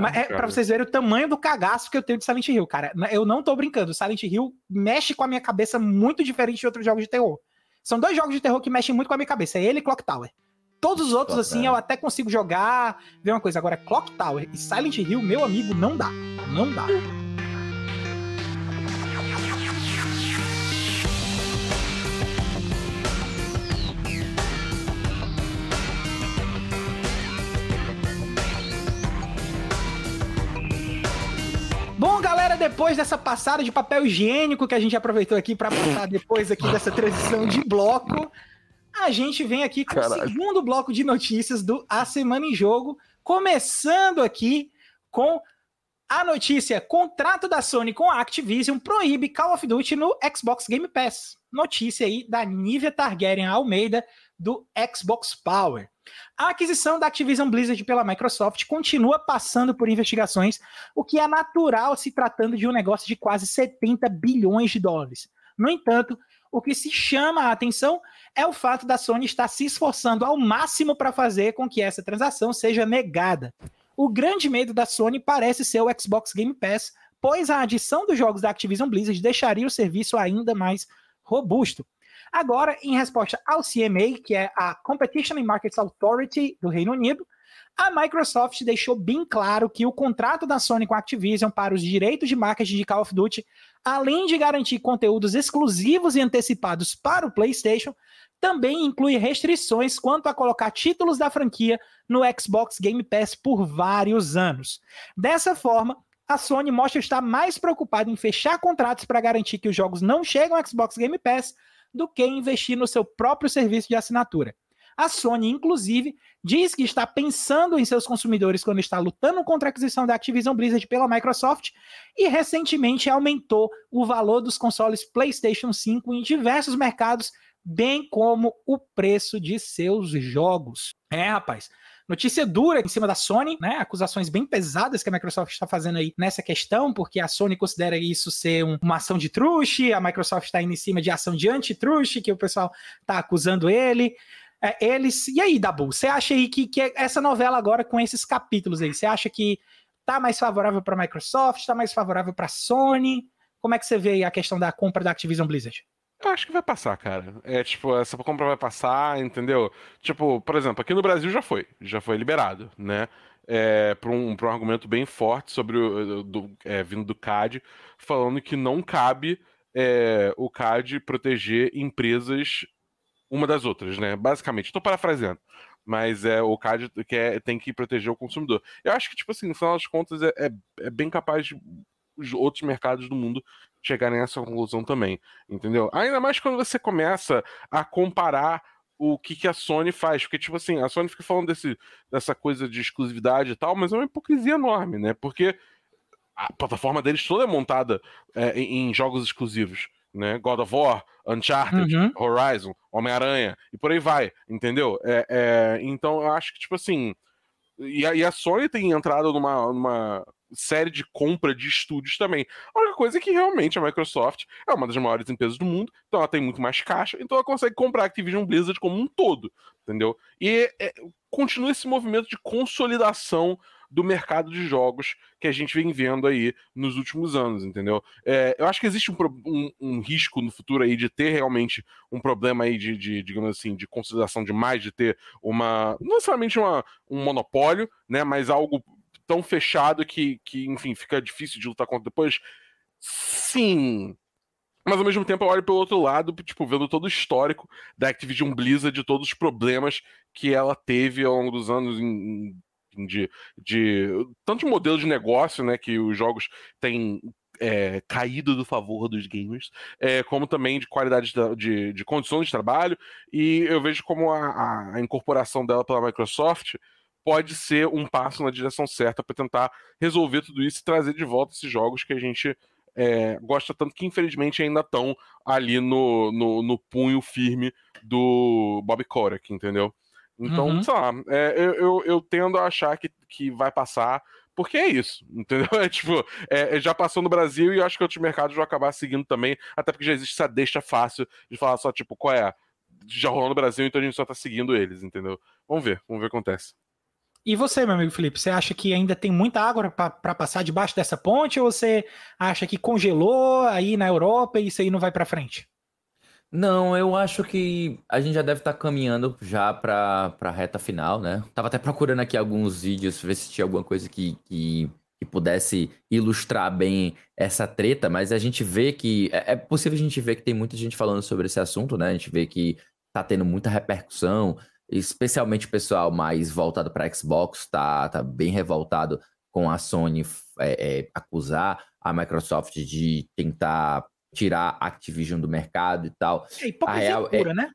Mas é para vocês verem o tamanho do cagaço que eu tenho de Silent Hill, cara. Eu não tô brincando. Silent Hill mexe com a minha cabeça muito diferente de outros jogos de terror. São dois jogos de terror que mexem muito com a minha cabeça. É ele e Clock Tower. Todos os outros, assim, eu até consigo jogar, ver uma coisa. Agora, Clock Tower e Silent Hill, meu amigo, não dá. Não dá. Bom, galera, depois dessa passada de papel higiênico que a gente aproveitou aqui para passar depois aqui dessa transição de bloco, a gente vem aqui com o segundo bloco de notícias do A Semana em Jogo, começando aqui com a notícia: contrato da Sony com a Activision proíbe Call of Duty no Xbox Game Pass. Notícia aí da Nívia Targaryen Almeida do Xbox Power. A aquisição da Activision Blizzard pela Microsoft continua passando por investigações, o que é natural se tratando de um negócio de quase 70 bilhões de dólares. No entanto, o que se chama a atenção é o fato da Sony estar se esforçando ao máximo para fazer com que essa transação seja negada. O grande medo da Sony parece ser o Xbox Game Pass, pois a adição dos jogos da Activision Blizzard deixaria o serviço ainda mais robusto. Agora, em resposta ao CMA, que é a Competition and Markets Authority do Reino Unido, a Microsoft deixou bem claro que o contrato da Sony com a Activision para os direitos de marketing de Call of Duty, além de garantir conteúdos exclusivos e antecipados para o PlayStation, também inclui restrições quanto a colocar títulos da franquia no Xbox Game Pass por vários anos. Dessa forma, a Sony mostra estar mais preocupada em fechar contratos para garantir que os jogos não chegam ao Xbox Game Pass do que investir no seu próprio serviço de assinatura. A Sony, inclusive, diz que está pensando em seus consumidores quando está lutando contra a aquisição da Activision Blizzard pela Microsoft e recentemente aumentou o valor dos consoles PlayStation 5 em diversos mercados, bem como o preço de seus jogos. É, rapaz. Notícia dura em cima da Sony, né? Acusações bem pesadas que a Microsoft está fazendo aí nessa questão, porque a Sony considera isso ser um, uma ação de truste, a Microsoft está indo em cima de ação de anti-truste, que o pessoal está acusando ele. É, eles. E aí, Dabu, você acha aí que, que essa novela agora com esses capítulos aí, você acha que tá mais favorável para a Microsoft, tá mais favorável para a Sony? Como é que você vê aí a questão da compra da Activision Blizzard? Eu acho que vai passar, cara. É tipo, essa compra vai passar, entendeu? Tipo, por exemplo, aqui no Brasil já foi, já foi liberado, né? É, por, um, um argumento bem forte sobre o do, é, vindo do CAD, falando que não cabe é, o CAD proteger empresas uma das outras, né? Basicamente, estou parafraseando. Mas é o CAD quer, tem que proteger o consumidor. Eu acho que, tipo assim, no final das contas, é, é, é bem capaz de os outros mercados do mundo chegarem a essa conclusão também, entendeu? Ainda mais quando você começa a comparar o que, que a Sony faz, porque, tipo assim, a Sony fica falando desse, dessa coisa de exclusividade e tal, mas é uma hipocrisia enorme, né? Porque a plataforma deles toda é montada é, em, em, jogos exclusivos, né? God of War, Uncharted, uhum. Horizon, Homem-Aranha, e por aí vai, entendeu? É, é, então eu acho que, tipo assim. E a, e a Sony tem entrado numa, numa série de compra de estúdios também. A única coisa é que realmente a Microsoft é uma das maiores empresas do mundo, então ela tem muito mais caixa, então ela consegue comprar a Activision Blizzard como um todo, entendeu? E é, continua esse movimento de consolidação do mercado de jogos que a gente vem vendo aí nos últimos anos, entendeu? É, eu acho que existe um, um, um, risco no futuro aí de ter realmente um problema aí de, de, digamos assim, de consolidação demais, de ter uma, não necessariamente uma, um monopólio, né, mas algo tão fechado que, que, enfim, fica difícil de lutar contra depois? Sim. Mas ao mesmo tempo eu olho pelo outro lado, tipo, vendo todo o histórico da Activision Blizzard, de todos os problemas que ela teve ao longo dos anos em, de, de tanto de modelo de negócio, né, que os jogos têm é, caído do favor dos gamers, é, como também de qualidade de, de, de, condições de trabalho, e eu vejo como a, a, incorporação dela pela Microsoft pode ser um passo na direção certa para tentar resolver tudo isso e trazer de volta esses jogos que a gente é, gosta tanto que, infelizmente, ainda estão ali no, no, no, punho firme do Bob Korak, entendeu? Então, uhum. sei lá, é, eu, eu, eu, tendo a achar que, que vai passar, porque é isso, entendeu? É tipo, é, já passou no Brasil e eu acho que outros mercados vão acabar seguindo também, até porque já existe essa deixa fácil de falar só, tipo, qual é? Já rolou no Brasil, então a gente só tá seguindo eles, entendeu? Vamos ver, vamos ver o que acontece. E você, meu amigo Felipe, você acha que ainda tem muita água para passar debaixo dessa ponte ou você acha que congelou aí na Europa e isso aí não vai para frente? Não, eu acho que a gente já deve estar tá caminhando já para a reta final, né? Tava até procurando aqui alguns vídeos, ver se tinha alguma coisa que, que, que, pudesse ilustrar bem essa treta, mas a gente vê que. É, é possível a gente ver que tem muita gente falando sobre esse assunto, né? A gente vê que tá tendo muita repercussão, especialmente o pessoal mais voltado para Xbox, tá, tá bem revoltado com a Sony é, é, acusar a Microsoft de tentar tirar a Activision do mercado e tal. É hipocrisia pura, é, né?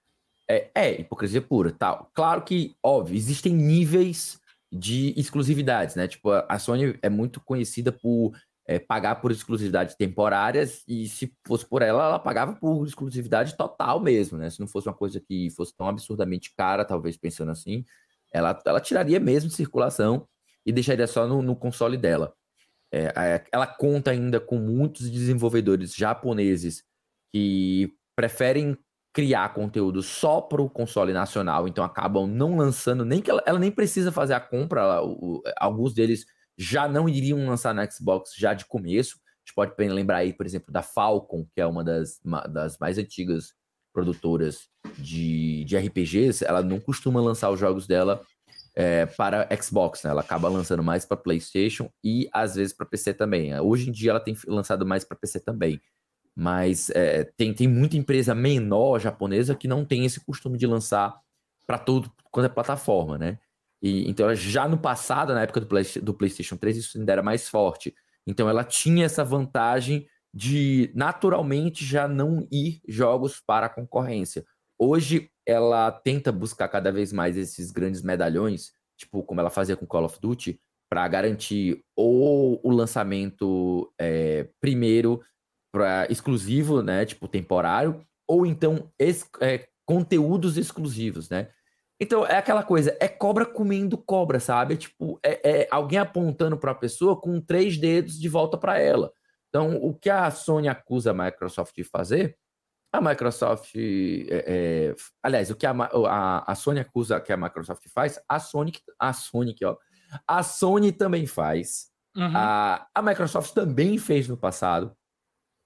É, é, hipocrisia pura, tal. Claro que, óbvio, existem níveis de exclusividades, né? Tipo, a Sony é muito conhecida por é, pagar por exclusividades temporárias e se fosse por ela, ela pagava por exclusividade total mesmo, né? Se não fosse uma coisa que fosse tão absurdamente cara, talvez pensando assim, ela, ela tiraria mesmo de circulação e deixaria só no, no console dela. É, ela conta ainda com muitos desenvolvedores japoneses que preferem criar conteúdo só para o console nacional, então acabam não lançando, nem que ela, ela nem precisa fazer a compra, ela, o, alguns deles já não iriam lançar na Xbox já de começo. A gente pode lembrar aí, por exemplo, da Falcon, que é uma das, uma das mais antigas produtoras de, de RPGs, ela não costuma lançar os jogos dela é, para Xbox, né? Ela acaba lançando mais para PlayStation e às vezes para PC também. Hoje em dia ela tem lançado mais para PC também. Mas é, tem, tem muita empresa menor japonesa que não tem esse costume de lançar para todo quanto é plataforma, né? E, então, já no passado, na época do, Play, do PlayStation 3, isso ainda era mais forte. Então, ela tinha essa vantagem de naturalmente já não ir jogos para a concorrência. Hoje, ela tenta buscar cada vez mais esses grandes medalhões, tipo como ela fazia com Call of Duty, para garantir ou o lançamento é, primeiro para exclusivo, né, tipo temporário, ou então es, é, conteúdos exclusivos, né? Então é aquela coisa, é cobra comendo cobra, sabe? Tipo, é, é alguém apontando para a pessoa com três dedos de volta para ela. Então, o que a Sony acusa a Microsoft de fazer a Microsoft, é, é, aliás, o que a, a, a, Sony acusa que a Microsoft faz, a Sony, a Sony, ó, a Sony também faz. Uhum. A, a Microsoft também fez no passado,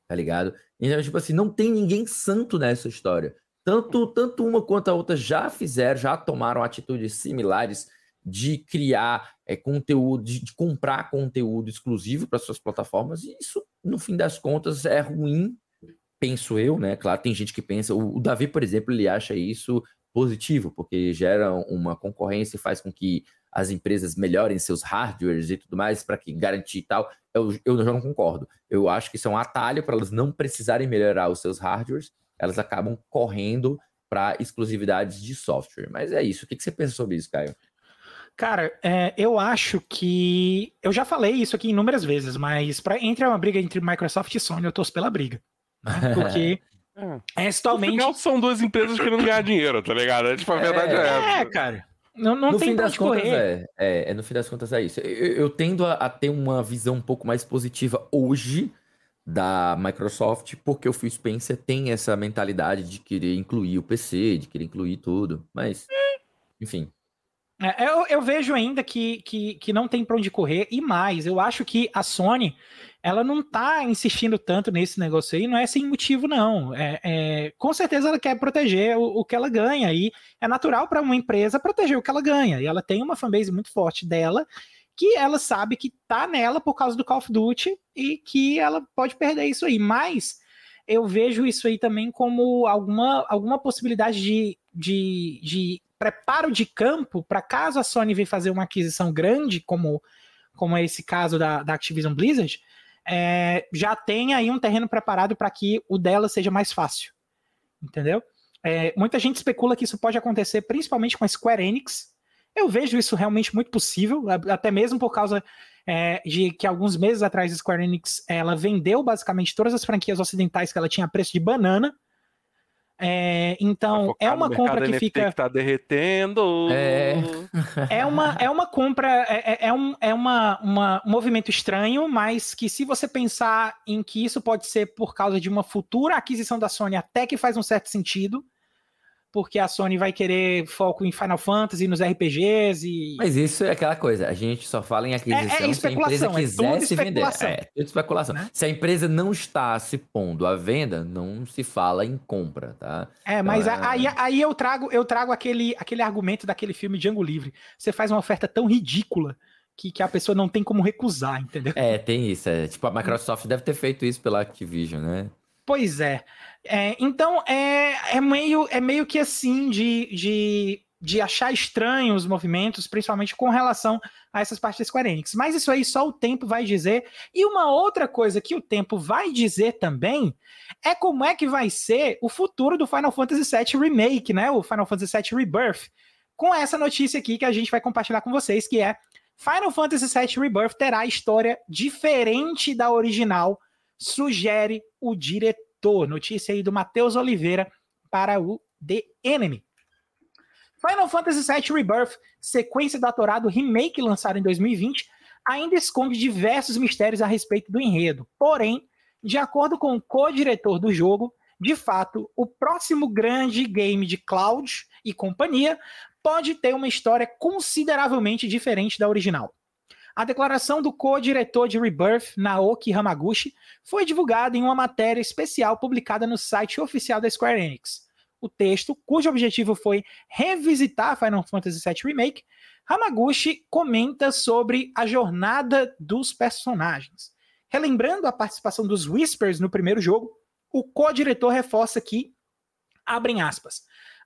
tá ligado? Então, tipo assim, não tem ninguém santo nessa história. Tanto, tanto uma quanto a outra já fizeram, já tomaram atitudes similares de criar é, conteúdo, de, de comprar conteúdo exclusivo para suas plataformas, e isso, no fim das contas, é ruim penso eu, né? Claro, tem gente que pensa. O, Davi, por exemplo, ele acha isso positivo, porque gera uma concorrência e faz com que as empresas melhorem seus hardwares e tudo mais para que garantir tal. Eu, eu não concordo. Eu acho que isso é um atalho para elas não precisarem melhorar os seus hardwares, elas acabam correndo para exclusividades de software. Mas é isso. O que, que você pensa sobre isso, Caio? Cara, é, eu acho que. Eu já falei isso aqui inúmeras vezes, mas para entre uma briga entre Microsoft e Sony, eu torço pela briga. Né? Porque é. atualmente. No são duas empresas querendo ganhar dinheiro, tá ligado? É, tipo, a verdade é, é essa. É, cara. Não, não no tem fim das contas é, é, é, no fim das contas é isso. Eu, eu tendo a, a, ter uma visão um pouco mais positiva hoje da Microsoft, porque o Phil Spencer tem essa mentalidade de querer incluir o PC, de querer incluir tudo. Mas, enfim. É, eu, eu, vejo ainda que, que, que não tem para onde correr, e mais, eu acho que a Sony ela não tá insistindo tanto nesse negócio aí, não é sem motivo, não. É, é com certeza ela quer proteger o, o, que ela ganha, e é natural para uma empresa proteger o que ela ganha, e ela tem uma fanbase muito forte dela, que ela sabe que tá nela por causa do Call of Duty, e que ela pode perder isso aí, mas eu vejo isso aí também como alguma, alguma possibilidade de, de, de preparo de campo para caso a Sony venha fazer uma aquisição grande, como, como é esse caso da, da Activision Blizzard, é, já tem aí um terreno preparado para que o dela seja mais fácil. Entendeu? É, muita gente especula que isso pode acontecer principalmente com a Square Enix. Eu vejo isso realmente muito possível, até mesmo por causa é, de que alguns meses atrás a Square Enix ela vendeu basicamente todas as franquias ocidentais que ela tinha a preço de banana. É, então é uma compra que NFT fica que tá derretendo. É, é uma é uma compra é, é, é, um, é uma, uma, um movimento estranho, mas que se você pensar em que isso pode ser por causa de uma futura aquisição da Sony, até que faz um certo sentido porque a Sony vai querer foco em Final Fantasy, nos RPGs e. Mas isso é aquela coisa, a gente só fala em aquisição é, é se a empresa é quiser se vender. É, tudo especulação. Né? Se a empresa não está se pondo à venda, não se fala em compra, tá? É, mas então, aí, aí eu trago, eu trago aquele, aquele argumento daquele filme Django Livre. Você faz uma oferta tão ridícula. Que, que a pessoa não tem como recusar, entendeu? É, tem isso. É, tipo, a Microsoft deve ter feito isso pela Activision, né? Pois é. é então, é, é, meio, é meio que assim de, de, de achar estranho os movimentos, principalmente com relação a essas partes da Square Enix. Mas isso aí só o tempo vai dizer. E uma outra coisa que o tempo vai dizer também é como é que vai ser o futuro do Final Fantasy VII Remake, né? O Final Fantasy VII Rebirth. Com essa notícia aqui que a gente vai compartilhar com vocês, que é Final Fantasy VII Rebirth terá história diferente da original sugere o diretor. Notícia aí do Matheus Oliveira para o The Enemy. Final Fantasy VII Rebirth, sequência da Torado remake lançado em 2020, ainda esconde diversos mistérios a respeito do enredo. Porém, de acordo com o co-diretor do jogo, de fato, o próximo grande game de Cloud e companhia pode ter uma história consideravelmente diferente da original. A declaração do co-diretor de Rebirth, Naoki Hamaguchi, foi divulgada em uma matéria especial publicada no site oficial da Square Enix. O texto, cujo objetivo foi revisitar Final Fantasy VII Remake, Hamaguchi comenta sobre a jornada dos personagens. Relembrando a participação dos Whispers no primeiro jogo, o co-diretor reforça que, abrem aspas,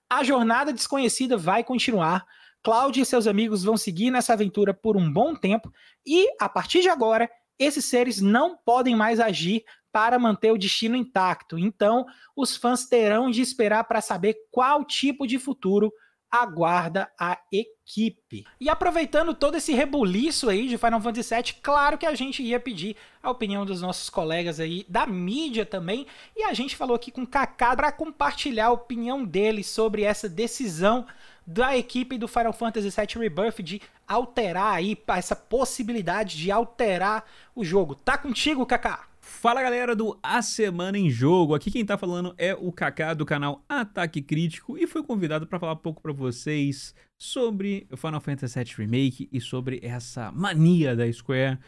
a jornada desconhecida vai continuar, Cláudia e seus amigos vão seguir nessa aventura por um bom tempo e, a partir de agora, esses seres não podem mais agir para manter o destino intacto. Então, os fãs terão de esperar para saber qual tipo de futuro aguarda a equipe. E aproveitando todo esse rebuliço aí de Final Fantasy VII, claro que a gente ia pedir a opinião dos nossos colegas aí da mídia também, e a gente falou aqui com o Kaká para compartilhar a opinião dele sobre essa decisão da equipe do Final Fantasy VII Rebirth de alterar aí essa possibilidade de alterar o jogo. Tá contigo, Kaká? Fala galera do A Semana em Jogo. Aqui quem tá falando é o Kaká do canal Ataque Crítico e fui convidado para falar um pouco para vocês sobre o Final Fantasy VII Remake e sobre essa mania da Square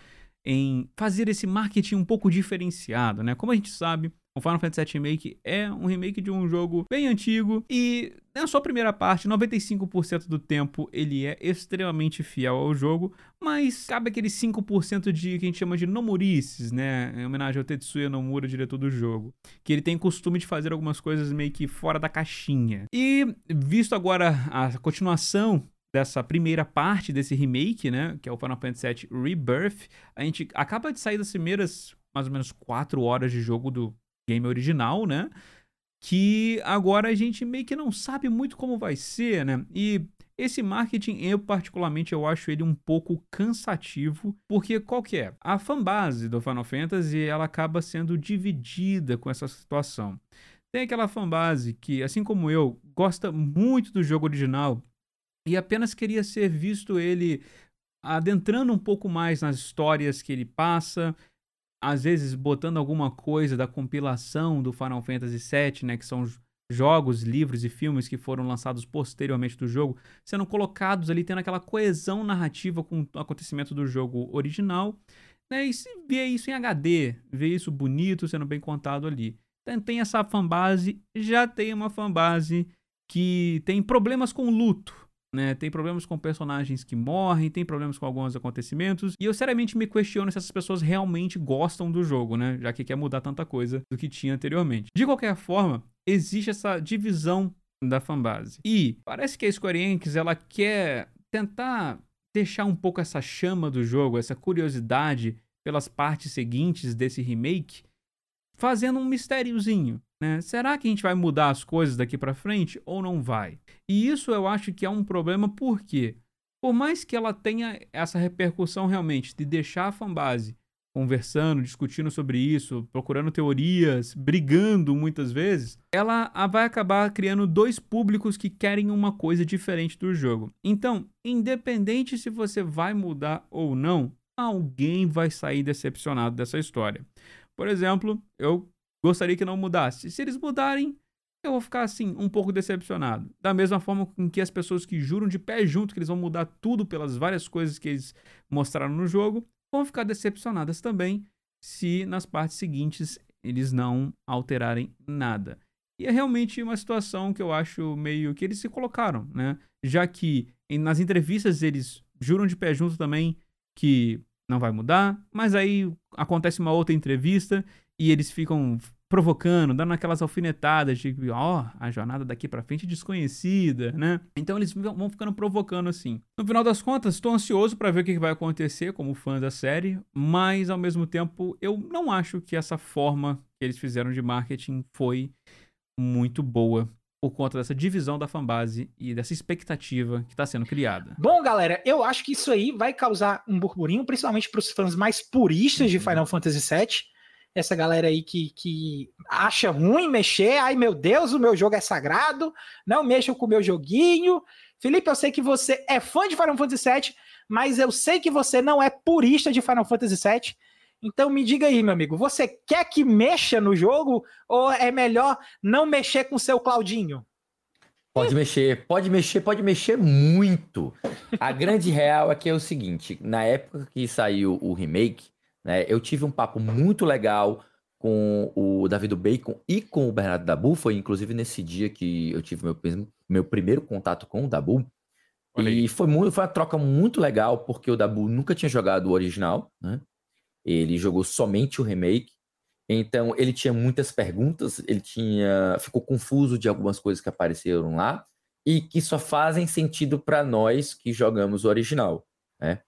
em fazer esse marketing um pouco diferenciado, né? Como a gente sabe, o Final Fantasy VII Remake é um remake de um jogo bem antigo e na sua primeira parte, 95% do tempo ele é extremamente fiel ao jogo, mas cabe aquele 5% de que a gente chama de nomurices, né? Em homenagem ao Tetsuya Nomura, diretor do jogo, que ele tem costume de fazer algumas coisas meio que fora da caixinha. E visto agora a continuação dessa primeira parte desse remake, né, que é o Final Fantasy VII Rebirth, a gente acaba de sair das primeiras mais ou menos 4 horas de jogo do game original, né? Que agora a gente meio que não sabe muito como vai ser, né? E esse marketing, eu particularmente, eu acho ele um pouco cansativo, porque qual que é? A fanbase do Final Fantasy, ela acaba sendo dividida com essa situação. Tem aquela fanbase que, assim como eu, gosta muito do jogo original e apenas queria ser visto ele adentrando um pouco mais nas histórias que ele passa, às vezes botando alguma coisa da compilação do Final Fantasy VII, né, que são jogos, livros e filmes que foram lançados posteriormente do jogo, sendo colocados ali, tendo aquela coesão narrativa com o acontecimento do jogo original, né, e vê isso em HD, vê isso bonito, sendo bem contado ali. Então tem essa fanbase, já tem uma fanbase que tem problemas com luto, né? Tem problemas com personagens que morrem, tem problemas com alguns acontecimentos. E eu seriamente me questiono se essas pessoas realmente gostam do jogo, né? Já que quer mudar tanta coisa do que tinha anteriormente. De qualquer forma, existe essa divisão da fanbase. E parece que a Square Enix ela quer tentar deixar um pouco essa chama do jogo, essa curiosidade pelas partes seguintes desse remake, fazendo um mistériozinho. Né? Será que a gente vai mudar as coisas daqui para frente ou não vai? E isso eu acho que é um problema porque por mais que ela tenha essa repercussão realmente de deixar a fanbase conversando, discutindo sobre isso, procurando teorias, brigando muitas vezes, ela vai acabar criando dois públicos que querem uma coisa diferente do jogo. Então, independente se você vai mudar ou não, alguém vai sair decepcionado dessa história. Por exemplo, eu gostaria que não mudasse. Se eles mudarem, eu vou ficar assim, um pouco decepcionado. Da mesma forma com que as pessoas que juram de pé junto que eles vão mudar tudo pelas várias coisas que eles mostraram no jogo, vão ficar decepcionadas também se nas partes seguintes eles não alterarem nada. E é realmente uma situação que eu acho meio que eles se colocaram, né? Já que nas entrevistas eles juram de pé junto também que não vai mudar, mas aí acontece uma outra entrevista e eles ficam provocando, dando aquelas alfinetadas de, ó, oh, a jornada daqui para frente é desconhecida, né? Então eles vão ficando provocando assim. No final das contas, estou ansioso para ver o que vai acontecer como fã da série, mas ao mesmo tempo eu não acho que essa forma que eles fizeram de marketing foi muito boa por conta dessa divisão da fanbase e dessa expectativa que está sendo criada. Bom, galera, eu acho que isso aí vai causar um burburinho, principalmente para os fãs mais puristas de uhum. Final Fantasy VII essa galera aí que, que acha ruim mexer, ai meu Deus, o meu jogo é sagrado, não mexam com o meu joguinho. Felipe, eu sei que você é fã de Final Fantasy VII, mas eu sei que você não é purista de Final Fantasy VII. Então me diga aí, meu amigo, você quer que mexa no jogo ou é melhor não mexer com o seu Claudinho? Pode mexer, pode mexer, pode mexer muito. A grande real é que é o seguinte: na época que saiu o remake, né? Eu tive um papo muito legal com o David Bacon e com o Bernardo Dabu. Foi inclusive nesse dia que eu tive meu, meu primeiro contato com o Dabu. Olha e foi, muito, foi uma troca muito legal, porque o Dabu nunca tinha jogado o original, né? Ele jogou somente o remake. Então, ele tinha muitas perguntas, ele tinha ficou confuso de algumas coisas que apareceram lá e que só fazem sentido para nós que jogamos o original, né?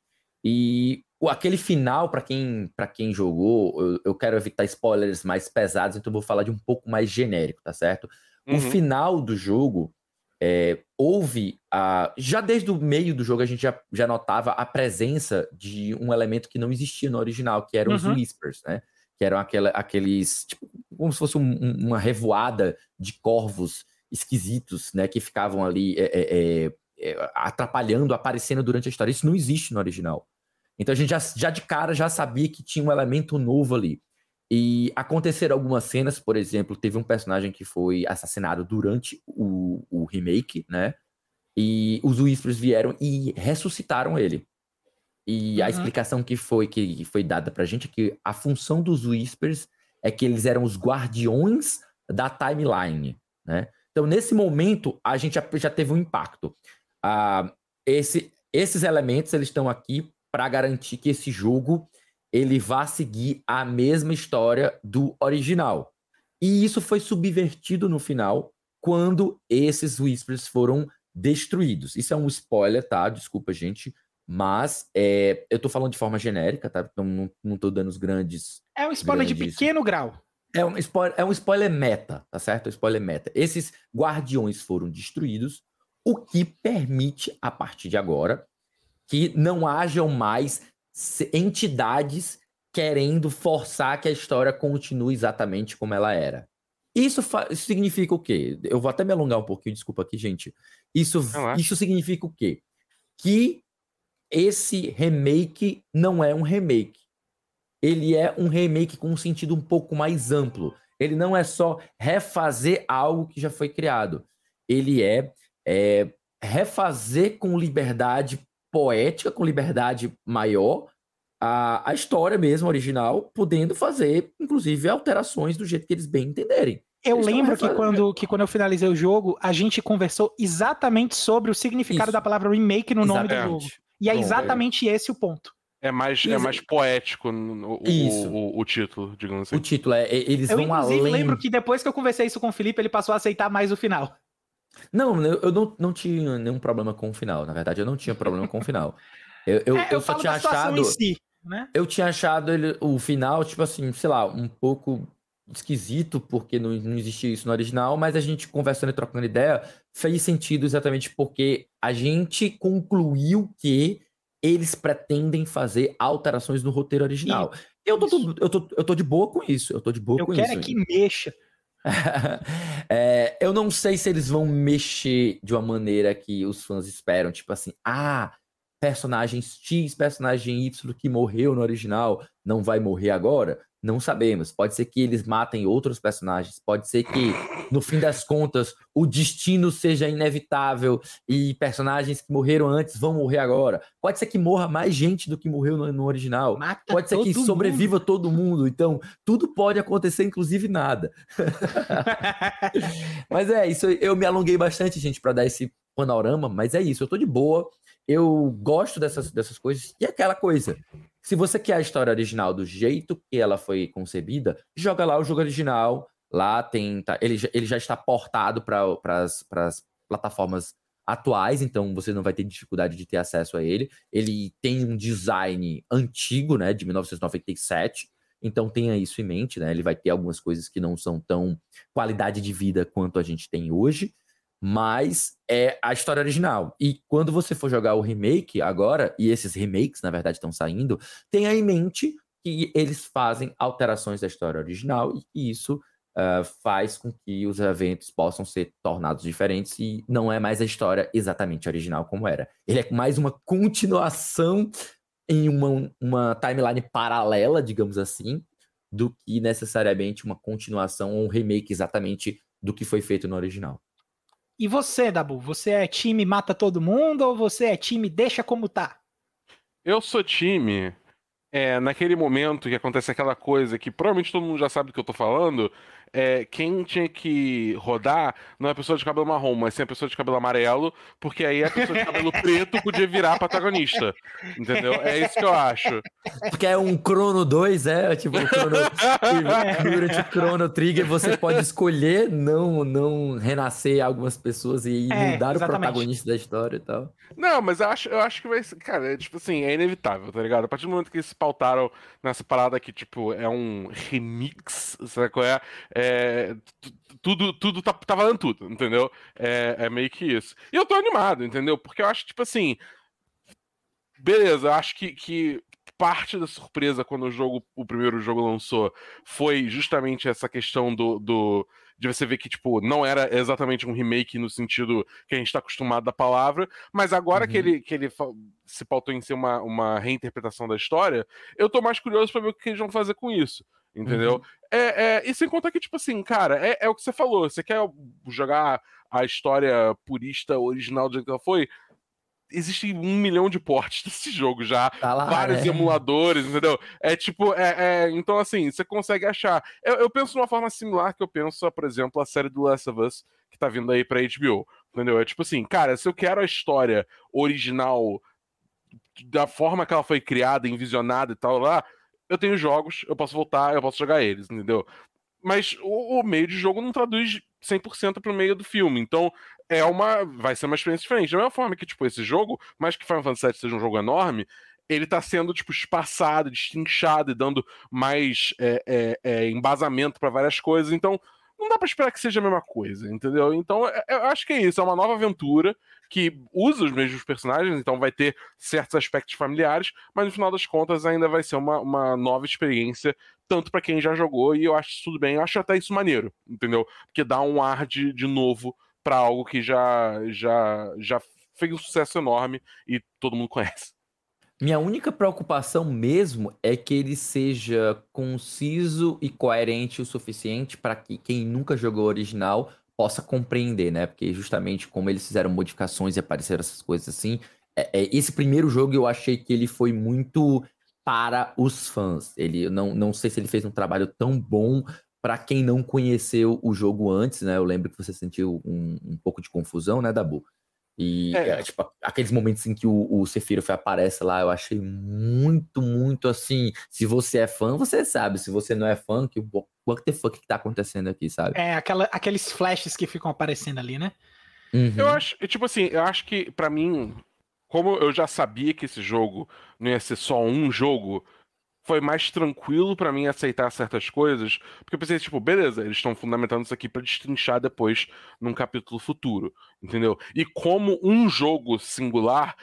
E o, aquele final, para quem, quem jogou, eu, eu, quero evitar spoilers mais pesados, então eu vou falar de um pouco mais genérico, tá certo? Uhum. O final do jogo, é, houve a. Já desde o meio do jogo a gente já, já notava a presença de um elemento que não existia no original, que eram uhum. os Whispers, né? Que eram aquela, aqueles. Tipo, como se fosse um, uma revoada de corvos esquisitos, né? Que ficavam ali é, é, é, é atrapalhando, aparecendo durante a história. Isso não existe no original. Então a gente já, já de cara já sabia que tinha um elemento novo ali. E aconteceram algumas cenas, por exemplo, teve um personagem que foi assassinado durante o, o remake, né? E os Whispers vieram e ressuscitaram ele. E uhum. a explicação que foi que foi dada pra gente é que a função dos Whispers é que eles eram os guardiões da timeline, né? Então, nesse momento, a gente já, já teve um impacto. Ah, esse, esses elementos, eles estão aqui para garantir que esse jogo ele vá seguir a mesma história do original. E isso foi subvertido no final quando esses Whispers foram destruídos. Isso é um spoiler, tá? Desculpa, gente. Mas é, eu tô falando de forma genérica, tá? Então não, não tô dando os grandes. É um spoiler grandes... de pequeno grau. É um, spoiler, é um spoiler meta, tá certo? É um spoiler meta. Esses guardiões foram destruídos, o que permite, a partir de agora, que não hajam mais entidades querendo forçar que a história continue exatamente como ela era. Isso, isso significa o quê? Eu vou até me alongar um pouquinho, desculpa aqui, gente. Isso, isso significa o quê? Que esse remake não é um remake. Ele é um remake com um sentido um pouco mais amplo. Ele não é só refazer algo que já foi criado. Ele é, é refazer com liberdade poética, com liberdade maior, a, a história mesmo original, podendo fazer, inclusive, alterações do jeito que eles bem entenderem. Eu eles lembro que quando, que quando eu finalizei o jogo, a gente conversou exatamente sobre o significado Isso. da palavra remake no exatamente. nome do jogo. E é exatamente Bom, é... esse o ponto. É mais, é mais poético o, o, o, o, título, digamos assim. O título é. Eles eu, vão inclusive, além. Eu lembro que depois que eu conversei isso com o Felipe, ele passou a aceitar mais o final. Não, eu não, não tinha nenhum problema com o final. Na verdade, eu não tinha problema com o final. Eu, eu, é, eu, eu só tinha achado. Si, né? Eu tinha achado ele, o final, tipo assim, sei lá, um pouco esquisito, porque não, não existia isso no original, mas a gente conversando e trocando ideia, fez sentido exatamente porque a gente concluiu que eles pretendem fazer alterações no roteiro original. Eu tô, eu, tô, eu tô de boa com isso. Eu tô de boa eu com isso. Eu quero é que mexa. é, eu não sei se eles vão mexer de uma maneira que os fãs esperam. Tipo assim, ah, personagem X, personagem Y que morreu no original não vai morrer agora? Não sabemos. Pode ser que eles matem outros personagens. Pode ser que, no fim das contas, o destino seja inevitável e personagens que morreram antes vão morrer agora. Pode ser que morra mais gente do que morreu no, no original. Mata pode ser que sobreviva mundo. todo mundo. Então, tudo pode acontecer, inclusive nada. mas é, isso eu me alonguei bastante, gente, para dar esse panorama. Mas é isso, eu tô de boa. Eu gosto dessas, dessas coisas. E aquela coisa. Se você quer a história original do jeito que ela foi concebida, joga lá o jogo original. Lá tem. Tá, ele, ele já está portado para as plataformas atuais, então você não vai ter dificuldade de ter acesso a ele. Ele tem um design antigo, né, de 1997. Então tenha isso em mente, né? Ele vai ter algumas coisas que não são tão qualidade de vida quanto a gente tem hoje, mas é a história original. E quando você for jogar o remake agora, e esses remakes, na verdade, estão saindo, tenha em mente que eles fazem alterações da história original e isso uh, faz com que os eventos possam ser tornados diferentes e não é mais a história exatamente original como era. Ele é mais uma continuação em uma, uma timeline paralela, digamos assim, do que necessariamente uma continuação ou um remake exatamente do que foi feito no original. E você, Dabu, você é time mata todo mundo ou você é time deixa como tá? Eu sou time. É, naquele momento que acontece aquela coisa que provavelmente todo mundo já sabe do que eu tô falando, é, quem tinha que rodar não é a pessoa de cabelo marrom, mas sim a pessoa de cabelo amarelo, porque aí a pessoa de cabelo preto podia virar protagonista. Entendeu? É isso que eu acho. Porque é um Chrono 2, é? Tipo, o Chrono, durante o Chrono Trigger você pode escolher não, não renascer algumas pessoas e é, mudar exatamente. o protagonista da história e tal. Não, mas eu acho, eu acho que vai ser. Cara, é, tipo assim, é inevitável, tá ligado? A partir do momento que eles se pautaram nessa parada que, tipo, é um remix, sabe qual é? é tudo, tudo tá, tá valendo tudo, entendeu? É, é meio que isso. E eu tô animado, entendeu? Porque eu acho, tipo assim. Beleza, eu acho que, que parte da surpresa quando o jogo, o primeiro jogo lançou, foi justamente essa questão do, do de você ver que, tipo, não era exatamente um remake no sentido que a gente está acostumado da palavra, mas agora uhum. que ele, que ele se pautou em ser uma, uma reinterpretação da história, eu tô mais curioso para ver o que eles vão fazer com isso. Entendeu? Uhum. É, é, e sem contar que, tipo assim, cara, é, é o que você falou. Você quer jogar a história purista original do jeito que ela foi? Existem um milhão de portes desse jogo já, tá lá, vários é. emuladores, entendeu? É tipo, é, é, então assim, você consegue achar. Eu, eu, penso de uma forma similar que eu penso, por exemplo, a série do Last of Us, que tá vindo aí pra HBO, entendeu? É tipo assim, cara, se eu quero a história original da forma que ela foi criada, envisionada e tal lá, eu tenho jogos, eu posso voltar, eu posso jogar eles, entendeu? Mas o, o meio de jogo não traduz 100% para o meio do filme. Então, é uma. Vai ser uma experiência diferente. Da mesma forma que, tipo, esse jogo, mais que Final Fantasy VII seja um jogo enorme, ele está sendo, tipo, espaçado, destrinchado e dando mais é, é, é, embasamento para várias coisas. Então, não dá para esperar que seja a mesma coisa, entendeu? Então, é, eu acho que é isso. É uma nova aventura que usa os mesmos personagens, então vai ter certos aspectos familiares, mas no final das contas ainda vai ser uma, uma nova experiência, tanto para quem já jogou, e eu acho tudo bem, eu acho até isso maneiro, entendeu? Porque dá um ar de, de novo para algo que já, já, já fez um sucesso enorme e todo mundo conhece. Minha única preocupação mesmo é que ele seja conciso e coerente o suficiente para que quem nunca jogou o original possa compreender, né? Porque justamente como eles fizeram modificações e apareceram essas coisas assim, é, é, esse primeiro jogo eu achei que ele foi muito para os fãs. Ele não, não sei se ele fez um trabalho tão bom para quem não conheceu o jogo antes, né? Eu lembro que você sentiu um, um pouco de confusão, né, Dabu? E é. É, tipo, aqueles momentos em que o, o Sephiroth aparece lá, eu achei muito, muito assim. Se você é fã, você sabe. Se você não é fã, que what the fuck que tá acontecendo aqui, sabe? É, aquela, aqueles flashes que ficam aparecendo ali, né? Uhum. Eu acho, tipo assim, eu acho que para mim, como eu já sabia que esse jogo não ia ser só um jogo, foi mais tranquilo para mim aceitar certas coisas, porque eu pensei, tipo, beleza, eles estão fundamentando isso aqui para destrinchar depois num capítulo futuro, entendeu? E como um jogo singular,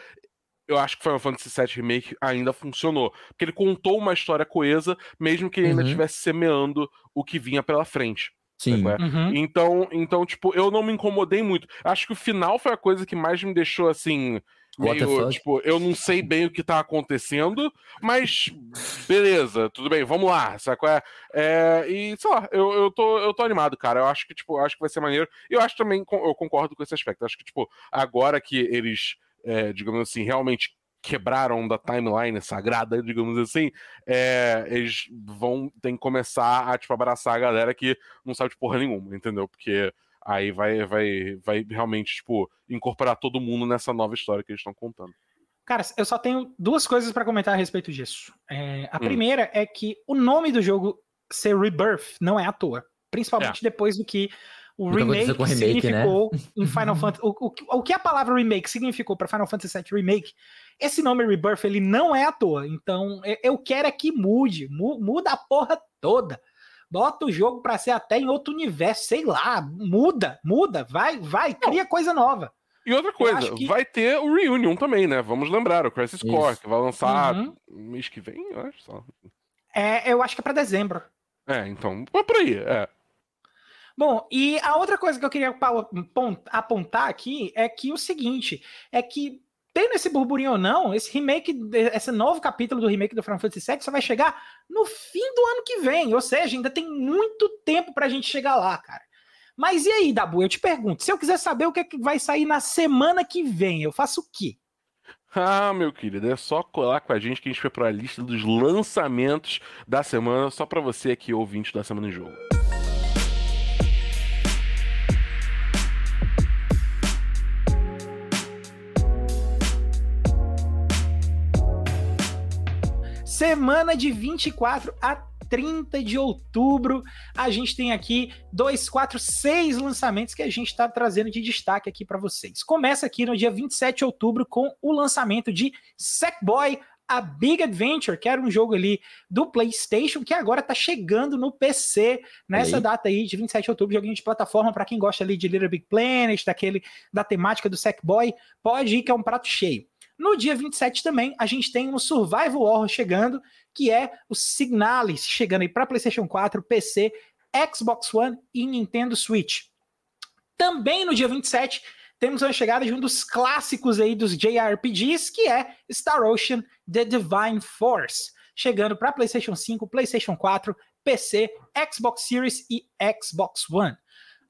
eu acho que Final Fantasy VII Remake ainda funcionou. Porque ele contou uma história coesa, mesmo que ele ainda Uhum. estivesse semeando o que vinha pela frente. Sim. é? Uhum. Então, então, tipo, eu não me incomodei muito. Acho que o final foi a coisa que mais me deixou assim. Meio, tipo, eu não sei bem o que tá acontecendo, mas beleza, tudo bem, vamos lá, sabe qual é? É, e, sei lá, eu, eu, tô, eu tô animado, cara. Eu acho que, tipo, acho que vai ser maneiro. E eu acho também, eu concordo com esse aspecto. Eu acho que, tipo, agora que eles, é, digamos assim, realmente quebraram da timeline sagrada, digamos assim, é, eles vão ter que começar a, tipo, abraçar a galera que não sabe de porra nenhuma, entendeu? Porque aí vai, vai, vai realmente, tipo, incorporar todo mundo nessa nova história que eles estão contando. Cara, eu só tenho duas coisas pra comentar a respeito disso. É, a Hum. primeira é que o nome do jogo ser Rebirth não é à toa. Principalmente depois do que o remake, remake, né? significou em Final Fantasy. O, o, o que a palavra remake significou para Final Fantasy VII Remake, esse nome Rebirth ele não é à toa. Então eu- eu quero é que mude. mu- Muda a porra toda. Bota o jogo pra ser até em outro universo, sei lá. Muda, muda. Vai, vai, cria coisa nova. E outra coisa, que- vai ter o Reunion também, né? Vamos lembrar, o Crisis Core, Isso. que vai lançar Uhum. mês que vem, eu acho só. É, eu acho que é pra dezembro. É, então, vai por aí, é. Bom, e a outra coisa que eu queria apontar aqui é que o seguinte, é que tendo esse burburinho ou não, esse remake, esse novo capítulo do remake do Final Fantasy VII só vai chegar no fim do ano que vem, ou seja, ainda tem muito tempo pra gente chegar lá, cara. Mas e aí, Dabu, eu te pergunto, se eu quiser saber o que, é que vai sair na semana que vem, eu faço o quê? Ah, meu querido, é só colar com a gente que a gente foi pra lista dos lançamentos da semana, só pra você aqui, ouvinte da Semana em Jogo. Semana de 24 a 30 de outubro, a gente tem aqui dois, quatro, seis lançamentos que a gente está trazendo de destaque aqui para vocês. Começa aqui no dia 27 de outubro com o lançamento de Sackboy a Big Adventure, que era um jogo ali do PlayStation, que agora tá chegando no PC nessa aí. data aí de 27 de outubro, joguinho de plataforma para quem gosta ali de Little Big Planet, daquele da temática do Sackboy, pode ir que é um prato cheio. No dia 27 também, a gente tem um Survival Horror chegando, que é o Signalis, chegando aí para PlayStation 4, PC, Xbox One e Nintendo Switch. Também no dia 27, temos a chegada de um dos clássicos aí dos JRPGs, que é Star Ocean The Divine Force, chegando para PlayStation 5, PlayStation 4, PC, Xbox Series e Xbox One.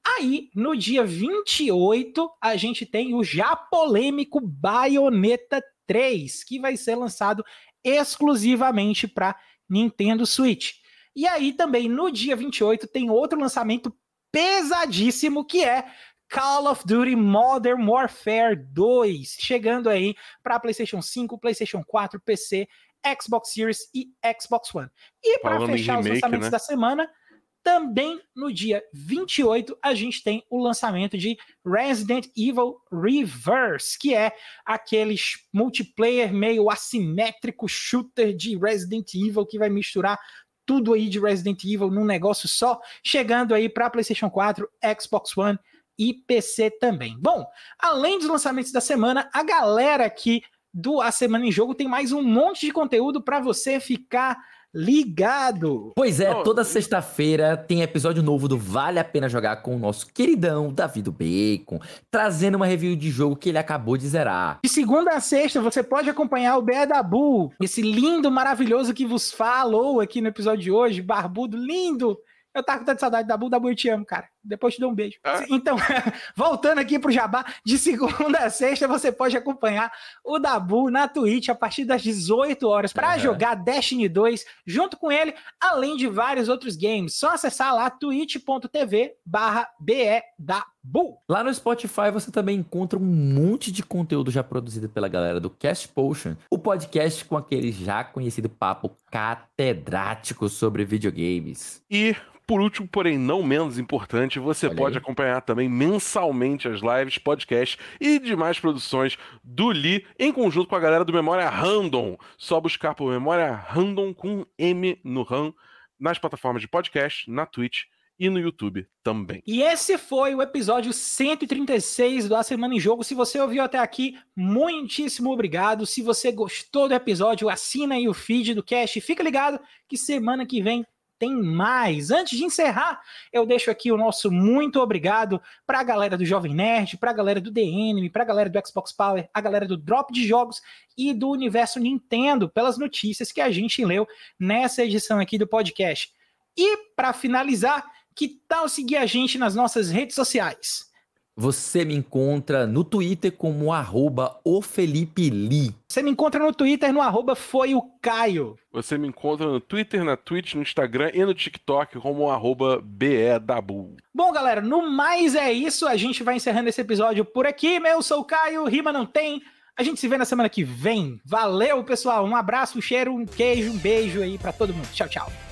Aí, no dia 28, a gente tem o já polêmico Bayonetta 3, que vai ser lançado exclusivamente para Nintendo Switch. E aí também no dia 28 tem outro lançamento pesadíssimo que é Call of Duty Modern Warfare 2, chegando aí para PlayStation 5, PlayStation 4, PC, Xbox Series e Xbox One. E para fechar os lançamentos né? da semana, também no dia 28 a gente tem o lançamento de Resident Evil Reverse, que é aquele multiplayer meio assimétrico shooter de Resident Evil que vai misturar tudo aí de Resident Evil num negócio só, chegando aí para PlayStation 4, Xbox One e PC também. Bom, além dos lançamentos da semana, a galera aqui do A Semana em Jogo tem mais um monte de conteúdo para você ficar ligado. Pois é, Não, toda sexta-feira tem episódio novo do Vale a Pena Jogar com o nosso queridão Davi do Bacon, trazendo uma review de jogo que ele acabou de zerar. De segunda a sexta, você pode acompanhar o Bé Dabu, esse lindo, maravilhoso que vos falou aqui no episódio de hoje, barbudo, lindo. Eu tava com tanta saudade da Dabu, Dabu, eu te amo, cara. Depois te dou um beijo. Ah. Então, voltando aqui pro Jabá, de segunda a sexta você pode acompanhar o Dabu na Twitch a partir das 18 horas para Aham. jogar Destiny 2 junto com ele, além de vários outros games. Só acessar lá twitch.tv barra BEDabu. Lá no Spotify você também encontra um monte de conteúdo já produzido pela galera do Cast Potion, o podcast com aquele já conhecido papo catedrático sobre videogames. E, por último, porém não menos importante, importante, você Olha pode aí. acompanhar também mensalmente as lives, podcasts e demais produções do Li em conjunto com a galera do Memória Random. Só buscar por Memória Random com M no RAM nas plataformas de podcast, na Twitch e no YouTube também. E esse foi o episódio 136 do A Semana em Jogo. Se você ouviu até aqui, muitíssimo obrigado. Se você gostou do episódio, assina aí o feed do cast. Fica ligado que semana que vem tem mais. Antes de encerrar, eu deixo aqui o nosso muito obrigado para a galera do Jovem Nerd, para a galera do DN, para a galera do Xbox Power, a galera do Drop de Jogos e do Universo Nintendo pelas notícias que a gente leu nessa edição aqui do podcast. E para finalizar, que tal seguir a gente nas nossas redes sociais? Você me encontra no Twitter como arroba o Felipe Lee. Você me encontra no Twitter no arroba foi o Caio. Você me encontra no Twitter, na Twitch, no Instagram e no TikTok como arroba BEDabu. Bom, galera, no mais é isso. A gente vai encerrando esse episódio por aqui. Eu sou o Caio, rima não tem. A gente se vê na semana que vem. Valeu, pessoal. Um abraço, um cheiro, um queijo, um beijo aí para todo mundo. Tchau, tchau.